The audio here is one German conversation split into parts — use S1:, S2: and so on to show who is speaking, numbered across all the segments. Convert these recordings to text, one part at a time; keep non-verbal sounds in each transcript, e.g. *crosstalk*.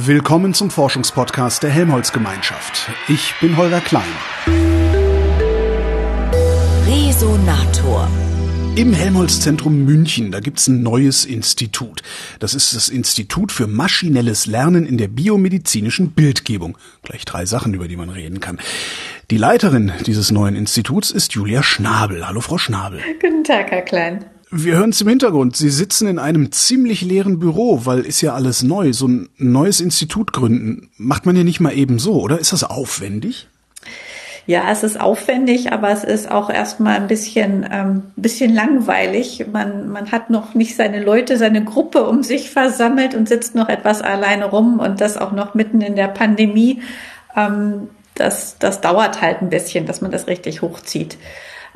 S1: Willkommen zum Forschungspodcast der Helmholtz-Gemeinschaft. Ich bin Holger Klein.
S2: Resonator.
S1: Im Helmholtz-Zentrum München, da gibt's ein neues Institut. Das ist das Institut für maschinelles Lernen in der biomedizinischen Bildgebung. Gleich drei Sachen, über die man reden kann. Die Leiterin dieses neuen Instituts ist Julia Schnabel. Hallo, Frau Schnabel.
S3: Guten Tag, Herr Klein.
S1: Wir hören es im Hintergrund. Sie sitzen in einem ziemlich leeren Büro, weil ist ja alles neu. So ein neues Institut gründen macht man ja nicht mal eben so, oder? Ist das aufwendig?
S3: Ja, es ist aufwendig, aber es ist auch erstmal ein bisschen, ähm, bisschen langweilig. Man, man hat noch nicht seine Leute, seine Gruppe um sich versammelt und sitzt noch etwas alleine rum und das auch noch mitten in der Pandemie. Ähm, das, das dauert halt ein bisschen, dass man das richtig hochzieht.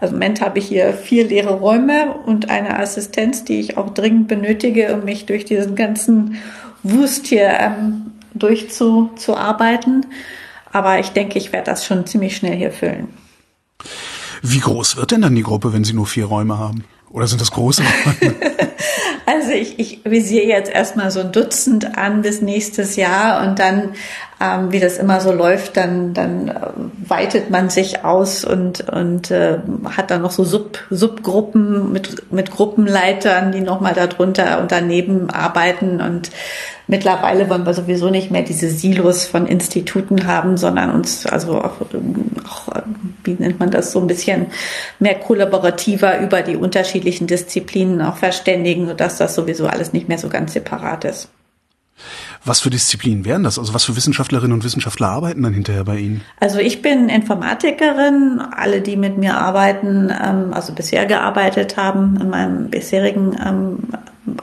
S3: Also im Moment habe ich hier vier leere Räume und eine Assistenz, die ich auch dringend benötige, um mich durch diesen ganzen Wust hier ähm, durchzuarbeiten. Aber ich denke, ich werde das schon ziemlich schnell hier füllen.
S1: Wie groß wird denn dann die Gruppe, wenn Sie nur vier Räume haben? Oder sind das große Räume? *laughs* *laughs*
S3: also ich, ich visiere jetzt erstmal so ein Dutzend an bis nächstes Jahr und dann, ähm, wie das immer so läuft, dann, dann äh, weitet man sich aus und, und äh, hat dann noch so Sub, Subgruppen mit, mit Gruppenleitern, die nochmal darunter und daneben arbeiten und Mittlerweile wollen wir sowieso nicht mehr diese Silos von Instituten haben, sondern uns also auch, auch, wie nennt man das, so ein bisschen mehr kollaborativer über die unterschiedlichen Disziplinen auch verständigen, sodass das sowieso alles nicht mehr so ganz separat ist.
S1: Was für Disziplinen wären das? Also was für Wissenschaftlerinnen und Wissenschaftler arbeiten dann hinterher bei Ihnen?
S3: Also ich bin Informatikerin. Alle, die mit mir arbeiten, ähm, also bisher gearbeitet haben in meinem bisherigen ähm,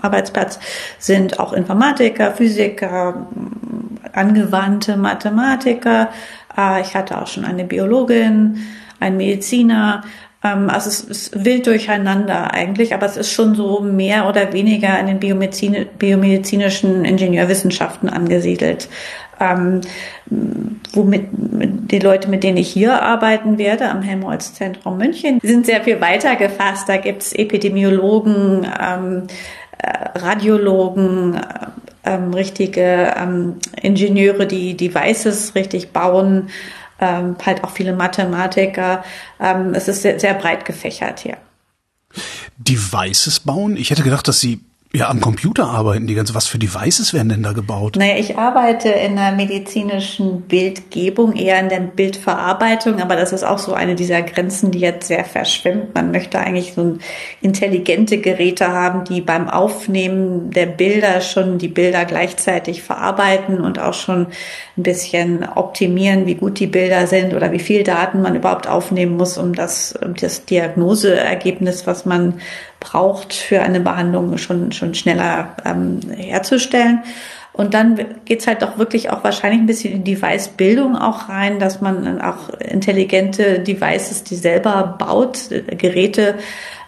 S3: Arbeitsplatz, sind auch Informatiker, Physiker, angewandte Mathematiker. Äh, ich hatte auch schon eine Biologin, einen Mediziner. Ähm, also es ist wild durcheinander eigentlich, aber es ist schon so mehr oder weniger in den Biomedizin, biomedizinischen Ingenieurwissenschaften angesiedelt. Ähm, womit die Leute, mit denen ich hier arbeiten werde, am Helmholtz-Zentrum München, sind sehr viel weiter gefasst. Da gibt's Epidemiologen, ähm, äh, Radiologen, äh, ähm, richtige ähm, Ingenieure, die Devices richtig bauen, ähm, halt auch viele Mathematiker. Ähm, es ist sehr, sehr breit gefächert hier.
S1: Devices bauen? Ich hätte gedacht, dass Sie ja, am Computer arbeiten die ganze. Was für Devices werden denn da gebaut?
S3: Naja, ich arbeite in der medizinischen Bildgebung, eher in der Bildverarbeitung, aber das ist auch so eine dieser Grenzen, die jetzt sehr verschwimmt. Man möchte eigentlich so intelligente Geräte haben, die beim Aufnehmen der Bilder schon die Bilder gleichzeitig verarbeiten und auch schon ein bisschen optimieren, wie gut die Bilder sind oder wie viel Daten man überhaupt aufnehmen muss, um das, um das Diagnoseergebnis, was man braucht für eine Behandlung schon, schon schneller ähm, herzustellen. Und dann geht's halt doch wirklich auch wahrscheinlich ein bisschen in Device-Bildung auch rein, dass man auch intelligente Devices, die selber baut, äh, Geräte,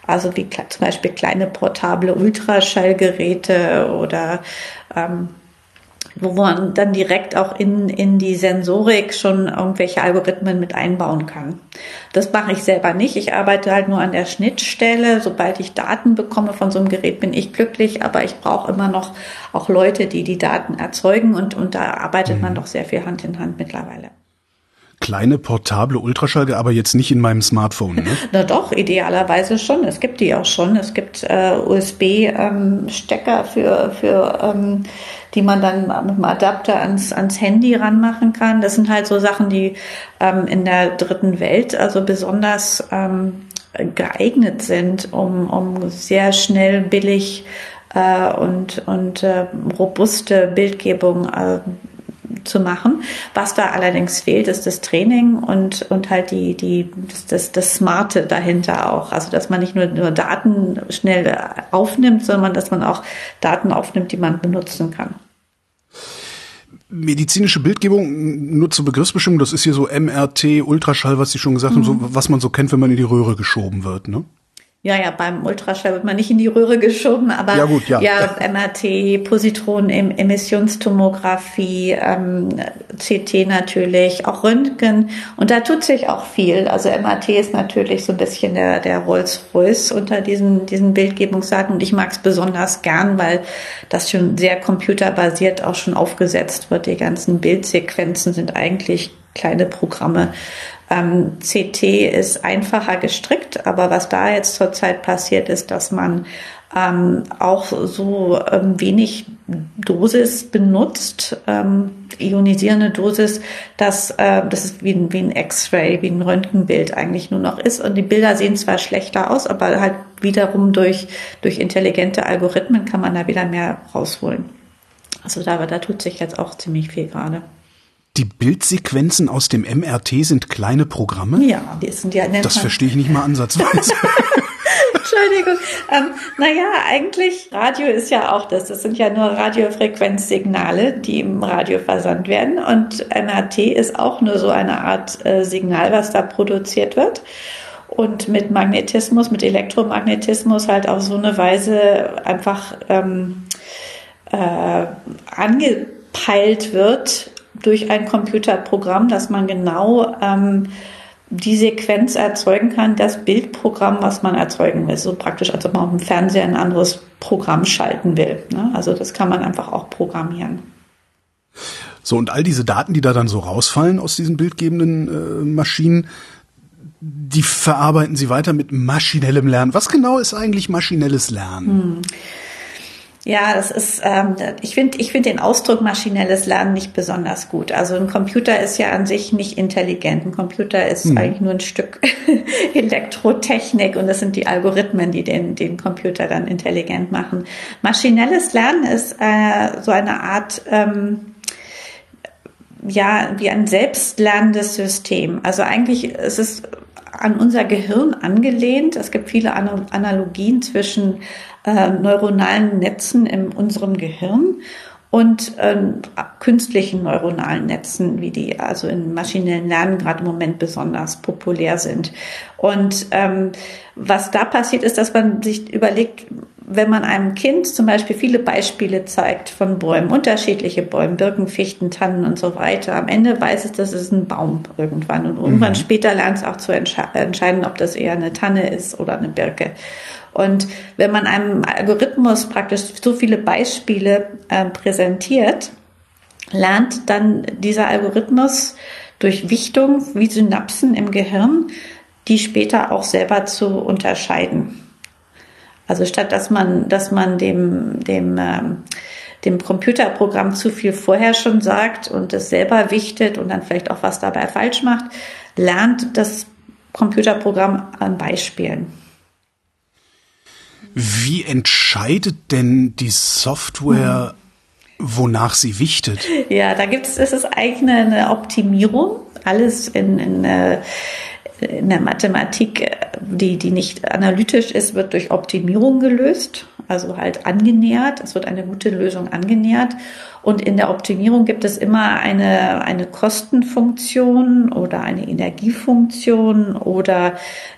S3: also wie zum Beispiel kleine portable Ultraschallgeräte oder ähm, wo man dann direkt auch in, in die Sensorik schon irgendwelche Algorithmen mit einbauen kann. Das mache ich selber nicht. Ich arbeite halt nur an der Schnittstelle. Sobald ich Daten bekomme von so einem Gerät, bin ich glücklich, aber ich brauche immer noch auch Leute, die die Daten erzeugen und, und da arbeitet mhm. man doch sehr viel Hand in Hand mittlerweile
S1: kleine portable Ultraschall, aber jetzt nicht in meinem Smartphone. Ne? *laughs*
S3: Na doch, idealerweise schon. Es gibt die auch schon. Es gibt äh, USB-Stecker ähm, für, für ähm, die man dann mit einem Adapter ans, ans Handy ranmachen kann. Das sind halt so Sachen, die ähm, in der dritten Welt also besonders ähm, geeignet sind, um, um sehr schnell, billig äh, und, und äh, robuste Bildgebung äh, zu machen. Was da allerdings fehlt, ist das Training und, und halt die, die, das, das, das Smarte dahinter auch. Also, dass man nicht nur, nur Daten schnell aufnimmt, sondern dass man auch Daten aufnimmt, die man benutzen kann.
S1: Medizinische Bildgebung, nur zur Begriffsbestimmung, das ist hier so MRT, Ultraschall, was Sie schon gesagt mhm. haben, so, was man so kennt, wenn man in die Röhre geschoben wird, ne?
S3: Ja, ja, beim Ultraschall wird man nicht in die Röhre geschoben, aber
S1: ja, gut, ja.
S3: ja MRT, Positronen, Emissionstomographie, ähm, CT natürlich, auch Röntgen. Und da tut sich auch viel. Also MRT ist natürlich so ein bisschen der, der Rolls-Royce unter diesen, diesen Bildgebungsdaten. Und ich mag es besonders gern, weil das schon sehr computerbasiert auch schon aufgesetzt wird. Die ganzen Bildsequenzen sind eigentlich kleine Programme. Ähm, CT ist einfacher gestrickt, aber was da jetzt zurzeit passiert ist, dass man ähm, auch so ähm, wenig Dosis benutzt, ähm, ionisierende Dosis, dass äh, das ist wie ein, wie ein X-Ray, wie ein Röntgenbild eigentlich nur noch ist. Und die Bilder sehen zwar schlechter aus, aber halt wiederum durch, durch intelligente Algorithmen kann man da wieder mehr rausholen. Also da, da tut sich jetzt auch ziemlich viel gerade.
S1: Die Bildsequenzen aus dem MRT sind kleine Programme?
S3: Ja, die sind ja.
S1: Das verstehe ich nicht mal ansatzweise. *laughs*
S3: Entschuldigung. Ähm, naja, eigentlich, Radio ist ja auch das. Das sind ja nur Radiofrequenzsignale, die im Radio versandt werden. Und MRT ist auch nur so eine Art äh, Signal, was da produziert wird. Und mit Magnetismus, mit Elektromagnetismus halt auf so eine Weise einfach ähm, äh, angepeilt wird, durch ein Computerprogramm, dass man genau ähm, die Sequenz erzeugen kann, das Bildprogramm, was man erzeugen will. So praktisch, als ob man auf dem Fernseher ein anderes Programm schalten will. Ne? Also das kann man einfach auch programmieren.
S1: So, und all diese Daten, die da dann so rausfallen aus diesen bildgebenden äh, Maschinen, die verarbeiten sie weiter mit maschinellem Lernen. Was genau ist eigentlich maschinelles Lernen? Hm.
S3: Ja, das ist, ähm, ich finde ich finde den Ausdruck maschinelles Lernen nicht besonders gut. Also ein Computer ist ja an sich nicht intelligent. Ein Computer ist mhm. eigentlich nur ein Stück *laughs* Elektrotechnik und das sind die Algorithmen, die den, den Computer dann intelligent machen. Maschinelles Lernen ist äh, so eine Art, ähm, ja, wie ein selbstlernendes System. Also eigentlich ist es an unser Gehirn angelehnt. Es gibt viele Analogien zwischen äh, neuronalen Netzen in unserem Gehirn und ähm, künstlichen neuronalen Netzen, wie die also in maschinellen Lernen gerade im Moment besonders populär sind. Und ähm, was da passiert, ist, dass man sich überlegt, wenn man einem Kind zum Beispiel viele Beispiele zeigt von Bäumen, unterschiedliche Bäume, Birken, Fichten, Tannen und so weiter, am Ende weiß es, das ist ein Baum irgendwann. Und irgendwann mhm. später lernt es auch zu entscheiden, ob das eher eine Tanne ist oder eine Birke. Und wenn man einem Algorithmus praktisch so viele Beispiele äh, präsentiert, lernt dann dieser Algorithmus durch Wichtung wie Synapsen im Gehirn, die später auch selber zu unterscheiden. Also statt dass man, dass man dem, dem, ähm, dem Computerprogramm zu viel vorher schon sagt und es selber wichtet und dann vielleicht auch was dabei falsch macht, lernt das Computerprogramm an Beispielen.
S1: Wie entscheidet denn die Software, wonach sie wichtet?
S3: Ja, da gibt es, es ist eigentlich eine Optimierung. Alles in, in, äh, in der Mathematik, die, die nicht analytisch ist, wird durch Optimierung gelöst, also halt angenähert. Es wird eine gute Lösung angenähert. Und in der Optimierung gibt es immer eine, eine Kostenfunktion oder eine Energiefunktion oder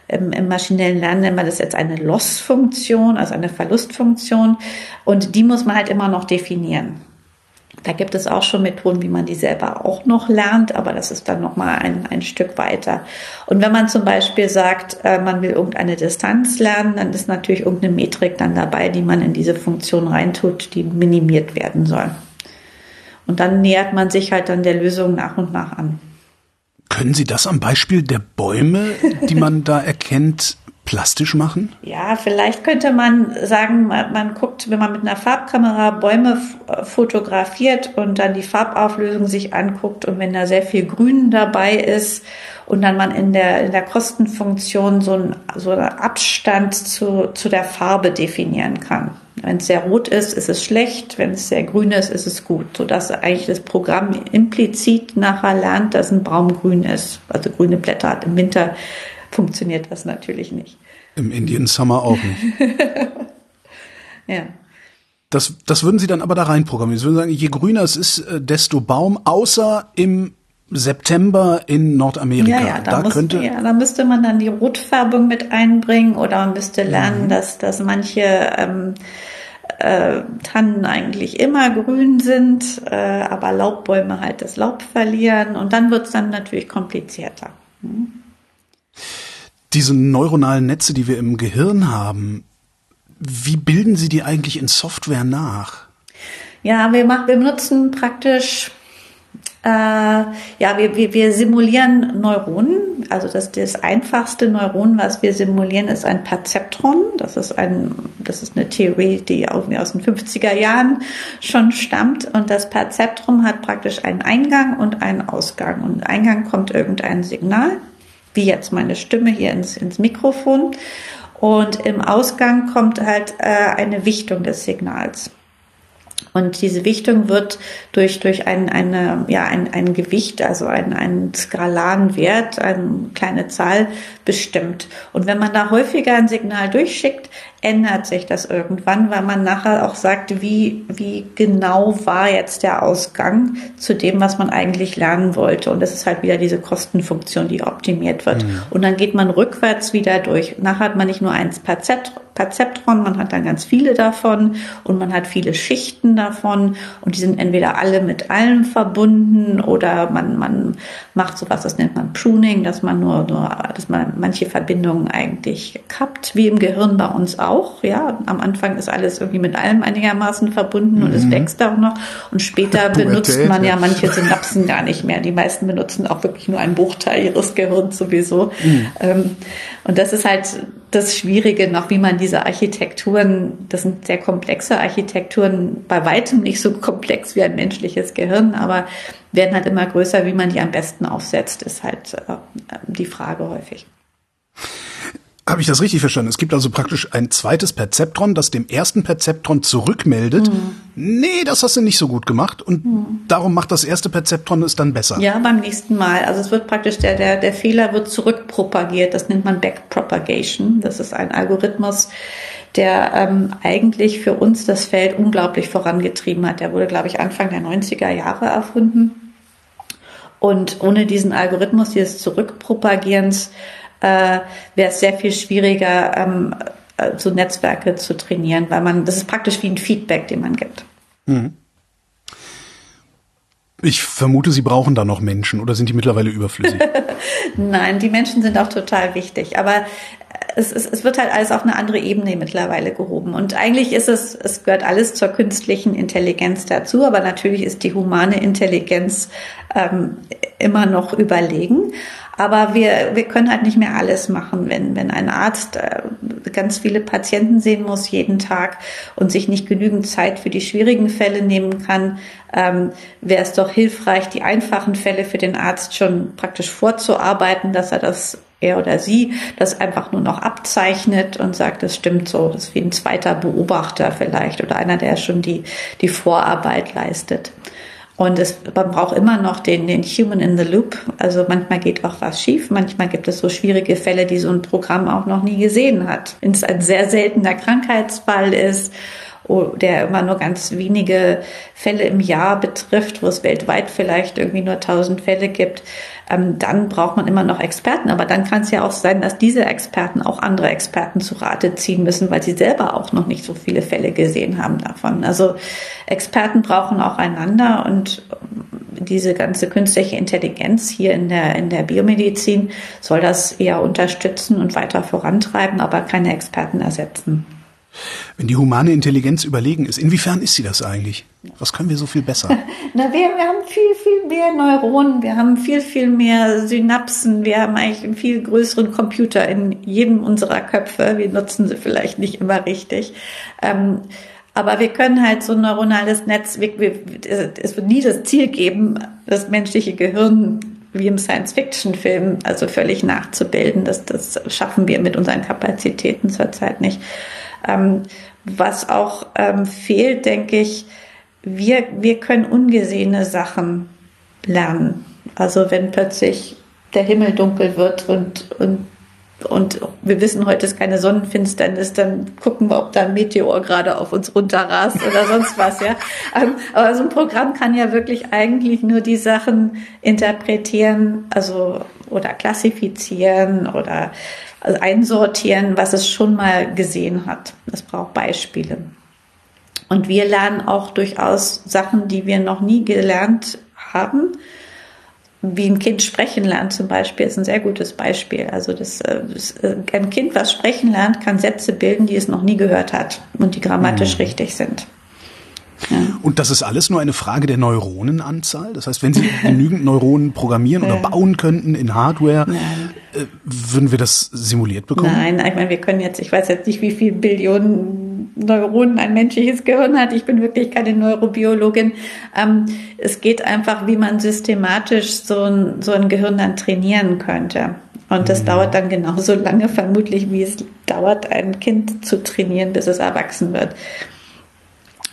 S3: im, im maschinellen Lernen nennen wir das jetzt eine Loss-Funktion, also eine Verlustfunktion. Und die muss man halt immer noch definieren. Da gibt es auch schon Methoden, wie man die selber auch noch lernt, aber das ist dann noch mal ein, ein Stück weiter. Und wenn man zum Beispiel sagt, äh, man will irgendeine Distanz lernen, dann ist natürlich irgendeine Metrik dann dabei, die man in diese Funktion reintut, die minimiert werden soll. Und dann nähert man sich halt dann der Lösung nach und nach an.
S1: Können Sie das am Beispiel der Bäume, die man da erkennt, plastisch machen?
S3: Ja, vielleicht könnte man sagen, man guckt, wenn man mit einer Farbkamera Bäume fotografiert und dann die Farbauflösung sich anguckt und wenn da sehr viel Grün dabei ist und dann man in der, in der Kostenfunktion so, ein, so einen Abstand zu, zu der Farbe definieren kann. Wenn es sehr rot ist, ist es schlecht. Wenn es sehr grün ist, ist es gut. Sodass eigentlich das Programm implizit nachher lernt, dass ein Baum grün ist. Also grüne Blätter hat. Im Winter funktioniert das natürlich nicht.
S1: Im Indian Summer auch nicht. *laughs*
S3: ja.
S1: Das, das würden Sie dann aber da reinprogrammieren. Sie würden sagen, je grüner es ist, äh, desto Baum, außer im September in Nordamerika.
S3: Ja, ja, da,
S1: da
S3: muss,
S1: könnte
S3: ja, da müsste man dann die Rotfärbung mit einbringen oder man müsste lernen, mhm. dass, dass manche ähm, äh, Tannen eigentlich immer grün sind, äh, aber Laubbäume halt das Laub verlieren und dann wird es dann natürlich komplizierter. Hm?
S1: Diese neuronalen Netze, die wir im Gehirn haben, wie bilden Sie die eigentlich in Software nach?
S3: Ja, wir, machen, wir benutzen praktisch äh, ja, wir, wir, wir simulieren Neuronen. Also das, das einfachste Neuron, was wir simulieren, ist ein Perzeptron. Das ist ein, das ist eine Theorie, die irgendwie aus den 50er Jahren schon stammt. Und das Perzeptron hat praktisch einen Eingang und einen Ausgang. Und Eingang kommt irgendein Signal, wie jetzt meine Stimme hier ins, ins Mikrofon. Und im Ausgang kommt halt äh, eine Wichtung des Signals. Und diese Wichtung wird durch, durch ein, eine, ja, ein, ein Gewicht, also ein, einen skalaren Wert, eine kleine Zahl bestimmt. Und wenn man da häufiger ein Signal durchschickt, ändert sich das irgendwann, weil man nachher auch sagt, wie, wie genau war jetzt der Ausgang zu dem, was man eigentlich lernen wollte. Und das ist halt wieder diese Kostenfunktion, die optimiert wird. Mhm. Und dann geht man rückwärts wieder durch. Nachher hat man nicht nur eins Perzeptron, man hat dann ganz viele davon und man hat viele Schichten davon und die sind entweder alle mit allem verbunden oder man, man macht sowas, das nennt man Pruning, dass man nur, nur, dass man manche Verbindungen eigentlich kappt, wie im Gehirn bei uns auch auch. Ja, am Anfang ist alles irgendwie mit allem einigermaßen verbunden mhm. und es mhm. wächst auch noch. Und später benutzt man ja manche *laughs* Synapsen gar nicht mehr. Die meisten benutzen auch wirklich nur einen Bruchteil ihres Gehirns sowieso. Mhm. Ähm, und das ist halt das Schwierige noch, wie man diese Architekturen, das sind sehr komplexe Architekturen, bei weitem nicht so komplex wie ein menschliches Gehirn, aber werden halt immer größer, wie man die am besten aufsetzt, ist halt äh, die Frage häufig.
S1: Habe ich das richtig verstanden? Es gibt also praktisch ein zweites Perzeptron, das dem ersten Perzeptron zurückmeldet. Mhm. Nee, das hast du nicht so gut gemacht und mhm. darum macht das erste Perzeptron es dann besser.
S3: Ja, beim nächsten Mal. Also es wird praktisch der der der Fehler wird zurückpropagiert. Das nennt man Backpropagation. Das ist ein Algorithmus, der ähm, eigentlich für uns das Feld unglaublich vorangetrieben hat. Der wurde, glaube ich, Anfang der 90er Jahre erfunden. Und ohne diesen Algorithmus dieses Zurückpropagierens äh, wäre es sehr viel schwieriger, ähm, äh, so Netzwerke zu trainieren, weil man, das ist praktisch wie ein Feedback, den man gibt. Mhm.
S1: Ich vermute, Sie brauchen da noch Menschen oder sind die mittlerweile überflüssig? *laughs*
S3: Nein, die Menschen sind auch total wichtig. Aber es, es, es wird halt alles auf eine andere Ebene mittlerweile gehoben. Und eigentlich ist es, es gehört alles zur künstlichen Intelligenz dazu, aber natürlich ist die humane Intelligenz ähm, immer noch überlegen. Aber wir, wir können halt nicht mehr alles machen, wenn, wenn ein Arzt äh, ganz viele Patienten sehen muss jeden Tag und sich nicht genügend Zeit für die schwierigen Fälle nehmen kann, ähm, wäre es doch hilfreich, die einfachen Fälle für den Arzt schon praktisch vorzuarbeiten, dass er das er oder sie das einfach nur noch abzeichnet und sagt, das stimmt so, das ist wie ein zweiter Beobachter vielleicht oder einer, der schon die, die Vorarbeit leistet. Und es, man braucht immer noch den, den Human in the Loop. Also manchmal geht auch was schief. Manchmal gibt es so schwierige Fälle, die so ein Programm auch noch nie gesehen hat. Wenn es ein sehr seltener Krankheitsfall ist der immer nur ganz wenige Fälle im Jahr betrifft, wo es weltweit vielleicht irgendwie nur tausend Fälle gibt, ähm, dann braucht man immer noch Experten. Aber dann kann es ja auch sein, dass diese Experten auch andere Experten zu Rate ziehen müssen, weil sie selber auch noch nicht so viele Fälle gesehen haben davon. Also Experten brauchen auch einander und diese ganze künstliche Intelligenz hier in der, in der Biomedizin soll das eher unterstützen und weiter vorantreiben, aber keine Experten ersetzen.
S1: Wenn die humane Intelligenz überlegen ist, inwiefern ist sie das eigentlich? Was können wir so viel besser? *laughs*
S3: Na, wir, wir haben viel, viel mehr Neuronen, wir haben viel, viel mehr Synapsen, wir haben eigentlich einen viel größeren Computer in jedem unserer Köpfe. Wir nutzen sie vielleicht nicht immer richtig. Ähm, aber wir können halt so ein neuronales Netz, wir, wir, es wird nie das Ziel geben, das menschliche Gehirn wie im Science-Fiction-Film, also völlig nachzubilden. Das, das schaffen wir mit unseren Kapazitäten zurzeit nicht. Ähm, was auch ähm, fehlt, denke ich, wir, wir können ungesehene Sachen lernen. Also wenn plötzlich der Himmel dunkel wird und, und und wir wissen, heute ist keine Sonnenfinsternis, dann gucken wir, ob da ein Meteor gerade auf uns runterrast oder sonst was, ja. *laughs* Ähm, aber so ein Programm kann ja wirklich eigentlich nur die Sachen interpretieren, also oder klassifizieren oder einsortieren, was es schon mal gesehen hat. Es braucht Beispiele. Und wir lernen auch durchaus Sachen, die wir noch nie gelernt haben wie ein Kind sprechen lernt zum Beispiel, ist ein sehr gutes Beispiel. Also das, äh, das, äh, ein Kind, was sprechen lernt, kann Sätze bilden, die es noch nie gehört hat und die grammatisch mhm. richtig sind.
S1: Ja. Und das ist alles nur eine Frage der Neuronenanzahl? Das heißt, wenn Sie genügend Neuronen programmieren oder bauen könnten in Hardware, äh, würden wir das simuliert bekommen?
S3: Nein, ich meine, wir können jetzt, ich weiß jetzt nicht, wie viele Billionen Neuronen ein menschliches Gehirn hat. Ich bin wirklich keine Neurobiologin. Ähm, es geht einfach, wie man systematisch so ein, so ein Gehirn dann trainieren könnte. Und das mhm. dauert dann genauso lange vermutlich, wie es dauert, ein Kind zu trainieren, bis es erwachsen wird.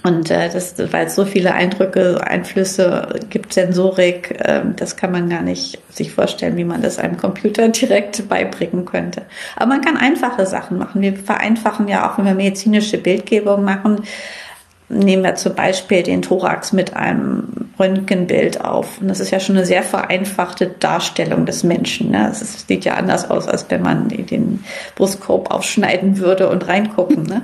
S3: Und äh, das, weil es so viele Eindrücke, Einflüsse gibt, Sensorik, äh, das kann man gar nicht sich vorstellen, wie man das einem Computer *laughs* direkt beibringen könnte. Aber man kann einfache Sachen machen. Wir vereinfachen ja auch, wenn wir medizinische Bildgebung machen, nehmen wir zum Beispiel den Thorax mit einem Röntgenbild auf. Und das ist ja schon eine sehr vereinfachte Darstellung des Menschen. Ne? Es sieht ja anders aus, als wenn man den Brustkorb aufschneiden würde und reingucken. Ne?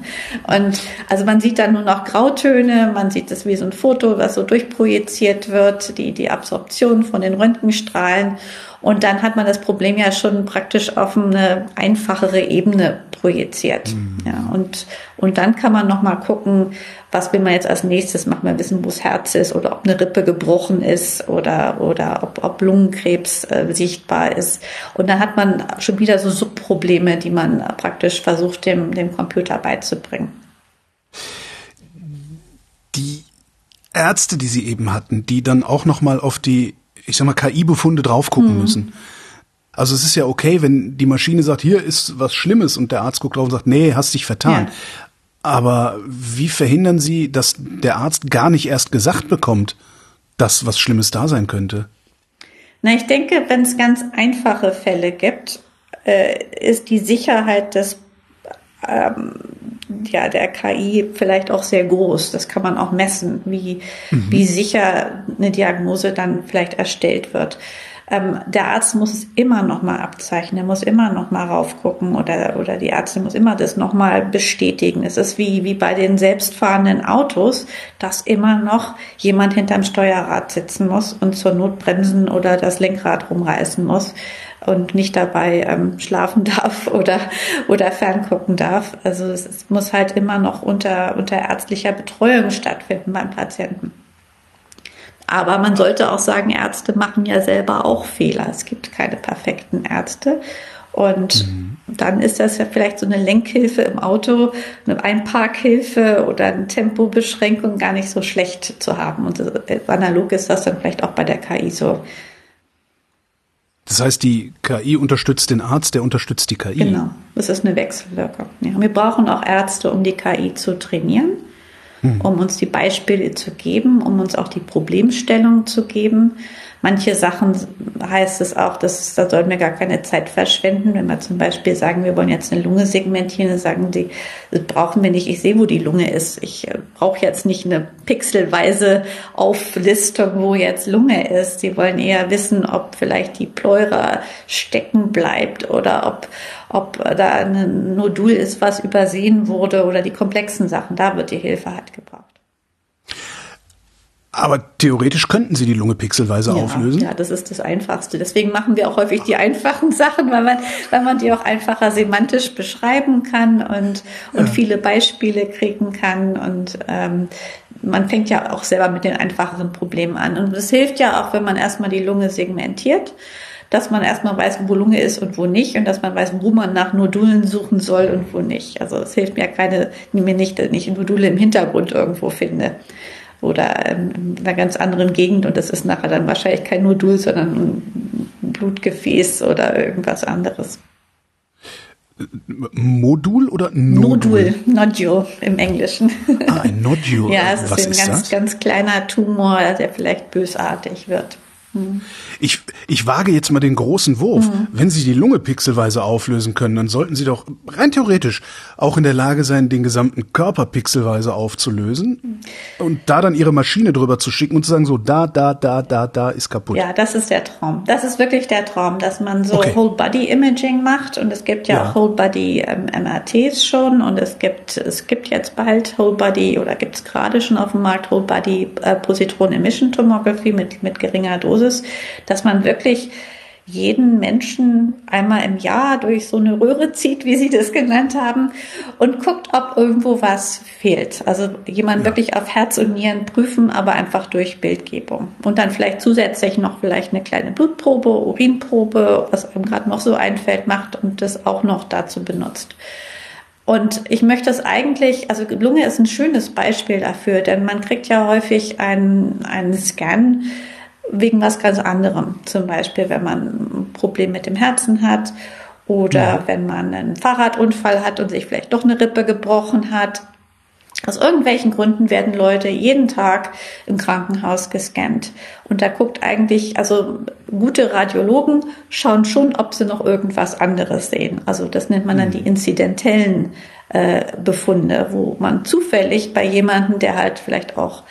S3: Und also man sieht dann nur noch Grautöne, man sieht es wie so ein Foto, was so durchprojiziert wird, die, die Absorption von den Röntgenstrahlen. Und dann hat man das Problem ja schon praktisch auf eine einfachere Ebene projiziert. Mhm. Ja, und, und dann kann man nochmal gucken, was will man jetzt als nächstes machen. Wir wissen, wo das Herz ist oder ob eine Rippe gebrochen ist oder, oder ob, ob Lungenkrebs äh, sichtbar ist. Und dann hat man schon wieder so Subprobleme, die man praktisch versucht, dem, dem Computer beizubringen.
S1: Die Ärzte, die Sie eben hatten, die dann auch nochmal auf die ich sag mal, KI-Befunde drauf gucken mhm. müssen. Also es ist ja okay, wenn die Maschine sagt, hier ist was Schlimmes und der Arzt guckt drauf und sagt, nee, hast dich vertan. Ja. Aber wie verhindern Sie, dass der Arzt gar nicht erst gesagt bekommt, dass was Schlimmes da sein könnte?
S3: Na, ich denke, wenn es ganz einfache Fälle gibt, äh, ist die Sicherheit des ähm, ja, der KI vielleicht auch sehr groß. Das kann man auch messen, wie, mhm. wie sicher eine Diagnose dann vielleicht erstellt wird. Ähm, der Arzt muss es immer noch mal abzeichnen, er muss immer noch mal raufgucken oder, oder die Ärztin muss immer das noch mal bestätigen. Es ist wie, wie bei den selbstfahrenden Autos, dass immer noch jemand hinterm Steuerrad sitzen muss und zur Not bremsen oder das Lenkrad rumreißen muss und nicht dabei ähm, schlafen darf *laughs* oder, oder ferngucken darf. Also es, es muss halt immer noch unter, unter ärztlicher Betreuung stattfinden beim Patienten. Aber man sollte auch sagen, Ärzte machen ja selber auch Fehler. Es gibt keine perfekten Ärzte. Und mhm. dann ist das ja vielleicht so eine Lenkhilfe im Auto, eine Einparkhilfe oder eine Tempobeschränkung gar nicht so schlecht zu haben. Und äh, analog ist das dann vielleicht auch bei der KI so.
S1: Das heißt, die KI unterstützt den Arzt, der unterstützt die KI.
S3: Genau, das ist eine Wechselwirkung. Ja, wir brauchen auch Ärzte, um die KI zu trainieren, hm. um uns die Beispiele zu geben, um uns auch die Problemstellung zu geben. Manche Sachen heißt es auch, dass da sollten wir gar keine Zeit verschwenden. Wenn wir zum Beispiel sagen, wir wollen jetzt eine Lunge segmentieren, dann sagen die, das brauchen wir nicht. Ich sehe, wo die Lunge ist. Ich äh, brauche jetzt nicht eine pixelweise Auflistung, wo jetzt Lunge ist. Sie wollen eher wissen, ob vielleicht die Pleura stecken bleibt oder ob, ob da ein Nodul ist, was übersehen wurde oder die komplexen Sachen. Da wird die Hilfe halt gebraucht.
S1: Aber theoretisch könnten Sie die Lunge pixelweise
S3: ja,
S1: auflösen?
S3: Ja, das ist das Einfachste. Deswegen machen wir auch häufig die einfachen *laughs* Sachen, weil man, weil man die auch einfacher semantisch beschreiben kann und, und ja. viele Beispiele kriegen kann. Und ähm, man fängt ja auch selber mit den einfacheren Problemen an. Und es hilft ja auch, wenn man erstmal die Lunge segmentiert dass man erstmal weiß, wo Lunge ist und wo nicht und dass man weiß, wo man nach Nodulen suchen soll und wo nicht. Also es hilft mir keine, mir nicht, nicht Nodule im Hintergrund irgendwo finde oder in einer ganz anderen Gegend und das ist nachher dann wahrscheinlich kein Nodul, sondern ein Blutgefäß oder irgendwas anderes.
S1: Modul oder
S3: Nodul? Nodul, Nodule im Englischen.
S1: Ah, ein Nodule. *laughs*
S3: ja, es ist Was ein ist ganz, das? ganz kleiner Tumor, der vielleicht bösartig wird.
S1: Ich, ich wage jetzt mal den großen Wurf. Mhm. Wenn Sie die Lunge pixelweise auflösen können, dann sollten Sie doch rein theoretisch auch in der Lage sein, den gesamten Körper pixelweise aufzulösen mhm. und da dann Ihre Maschine drüber zu schicken und zu sagen, so da, da, da, da, da ist kaputt.
S3: Ja, das ist der Traum. Das ist wirklich der Traum, dass man so okay. Whole-Body-Imaging macht und es gibt ja, ja. auch Whole-Body-MRTs schon und es gibt, es gibt jetzt bald Whole-Body oder gibt es gerade schon auf dem Markt Whole-Body-Positron-Emission-Tomography mit, mit geringer Dosis dass man wirklich jeden Menschen einmal im Jahr durch so eine Röhre zieht, wie Sie das genannt haben, und guckt, ob irgendwo was fehlt. Also jemand ja. wirklich auf Herz und Nieren prüfen, aber einfach durch Bildgebung. Und dann vielleicht zusätzlich noch vielleicht eine kleine Blutprobe, Urinprobe, was einem gerade noch so einfällt, macht und das auch noch dazu benutzt. Und ich möchte es eigentlich, also Lunge ist ein schönes Beispiel dafür, denn man kriegt ja häufig einen, einen Scan, wegen was ganz anderem. Zum Beispiel, wenn man ein Problem mit dem Herzen hat oder ja. wenn man einen Fahrradunfall hat und sich vielleicht doch eine Rippe gebrochen hat. Aus irgendwelchen Gründen werden Leute jeden Tag im Krankenhaus gescannt. Und da guckt eigentlich, also gute Radiologen schauen schon, ob sie noch irgendwas anderes sehen. Also das nennt man dann die mhm. inzidentellen äh, Befunde, wo man zufällig bei jemandem, der halt vielleicht auch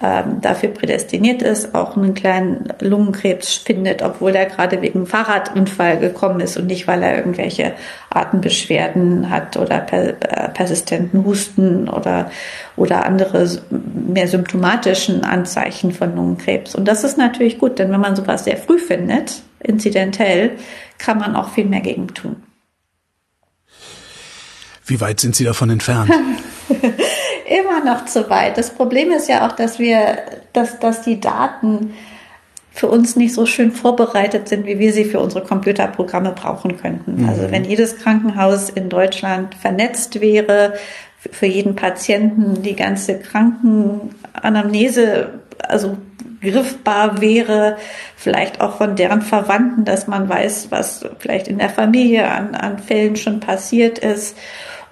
S3: dafür prädestiniert ist, auch einen kleinen Lungenkrebs findet, obwohl er gerade wegen Fahrradunfall gekommen ist und nicht, weil er irgendwelche Atembeschwerden hat oder äh, persistenten Husten oder, oder andere mehr symptomatischen Anzeichen von Lungenkrebs. Und das ist natürlich gut, denn wenn man sowas sehr früh findet, inzidentell, kann man auch viel mehr gegen tun.
S1: Wie weit sind Sie davon entfernt? *laughs*
S3: immer noch zu weit. Das Problem ist ja auch, dass wir, dass, dass die Daten für uns nicht so schön vorbereitet sind, wie wir sie für unsere Computerprogramme brauchen könnten. Mhm. Also wenn jedes Krankenhaus in Deutschland vernetzt wäre, für jeden Patienten die ganze Krankenanamnese, also griffbar wäre, vielleicht auch von deren Verwandten, dass man weiß, was vielleicht in der Familie an, an Fällen schon passiert ist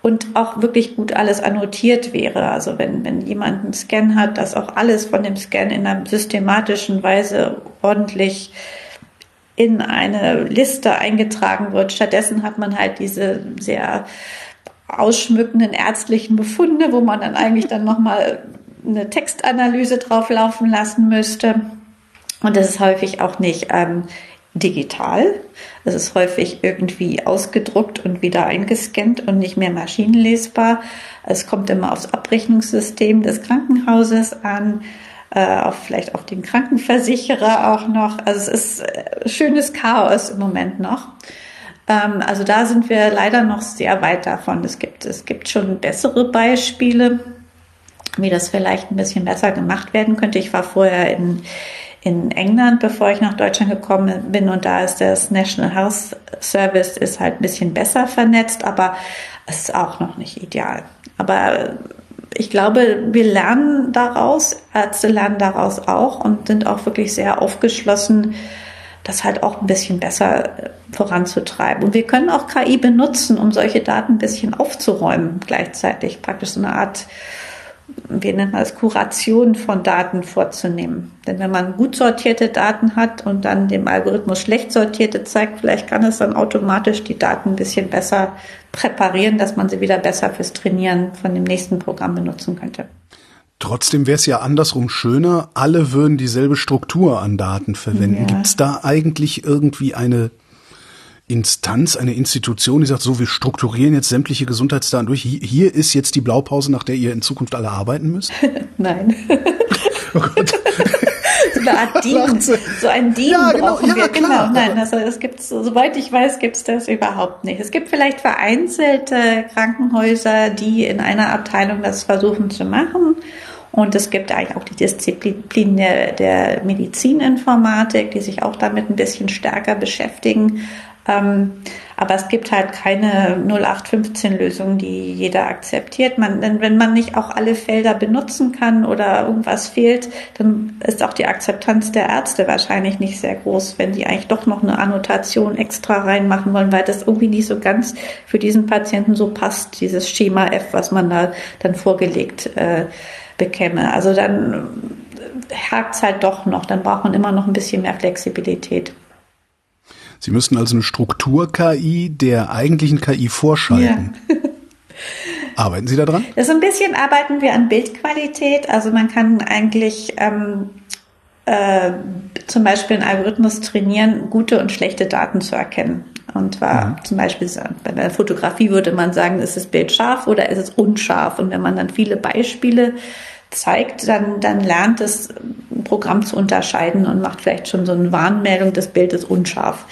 S3: und auch wirklich gut alles annotiert wäre. Also wenn, wenn jemand einen Scan hat, dass auch alles von dem Scan in einer systematischen Weise ordentlich in eine Liste eingetragen wird. Stattdessen hat man halt diese sehr ausschmückenden ärztlichen Befunde, wo man dann eigentlich dann nochmal eine Textanalyse drauflaufen lassen müsste. Und das ist häufig auch nicht ähm, digital. Es ist häufig irgendwie ausgedruckt und wieder eingescannt und nicht mehr maschinenlesbar. Es kommt immer aufs Abrechnungssystem des Krankenhauses an, äh, auf vielleicht auf den Krankenversicherer auch noch. Also es ist äh, schönes Chaos im Moment noch. Ähm, also da sind wir leider noch sehr weit davon. Es gibt, es gibt schon bessere Beispiele, wie das vielleicht ein bisschen besser gemacht werden könnte. Ich war vorher in in England, bevor ich nach Deutschland gekommen bin. Und da ist das National Health Service ist halt ein bisschen besser vernetzt, aber es ist auch noch nicht ideal. Aber ich glaube, wir lernen daraus, Ärzte lernen daraus auch und sind auch wirklich sehr aufgeschlossen, das halt auch ein bisschen besser voranzutreiben. Und wir können auch KI benutzen, um solche Daten ein bisschen aufzuräumen gleichzeitig. Praktisch so eine Art wie nennt man das, Kuration von Daten vorzunehmen. Denn wenn man gut sortierte Daten hat und dann dem Algorithmus schlecht sortierte zeigt, vielleicht kann es dann automatisch die Daten ein bisschen besser präparieren, dass man sie wieder besser fürs Trainieren von dem nächsten Programm benutzen könnte.
S1: Trotzdem wäre es ja andersrum schöner, alle würden dieselbe Struktur an Daten verwenden. Ja. Gibt es da eigentlich irgendwie eine Instanz, eine Institution, die sagt, so, wir strukturieren jetzt sämtliche Gesundheitsdaten durch. Hier ist jetzt die Blaupause, nach der ihr in Zukunft alle arbeiten müsst? *laughs*
S3: Nein. *laughs* oh Gott. *laughs* so eine Art DIN, so ein DIN ja, genau, brauchen ja, wir. Klar, genau, nein, also es gibt, soweit ich weiß, gibt es das überhaupt nicht. Es gibt vielleicht vereinzelte Krankenhäuser, die in einer Abteilung das versuchen zu machen. Und es gibt eigentlich auch die Disziplin der, der Medizininformatik, die sich auch damit ein bisschen stärker beschäftigen. Ähm, aber es gibt halt keine 0815-Lösung, die jeder akzeptiert. Man, denn wenn man nicht auch alle Felder benutzen kann oder irgendwas fehlt, dann ist auch die Akzeptanz der Ärzte wahrscheinlich nicht sehr groß, wenn die eigentlich doch noch eine Annotation extra reinmachen wollen, weil das irgendwie nicht so ganz für diesen Patienten so passt, dieses Schema F, was man da dann vorgelegt äh, bekäme. Also dann hakt es halt doch noch. Dann braucht man immer noch ein bisschen mehr Flexibilität.
S1: Sie müssten also eine Struktur-KI der eigentlichen KI vorschalten. Ja. *laughs* Arbeiten Sie daran?
S3: So ein bisschen arbeiten wir an Bildqualität. Also man kann eigentlich ähm, äh, zum Beispiel einen Algorithmus trainieren, gute und schlechte Daten zu erkennen. Und zwar mhm. zum Beispiel bei der Fotografie würde man sagen, ist das Bild scharf oder ist es unscharf? Und wenn man dann viele Beispiele zeigt, dann, dann lernt das Programm zu unterscheiden und macht vielleicht schon so eine Warnmeldung, das Bild ist unscharf.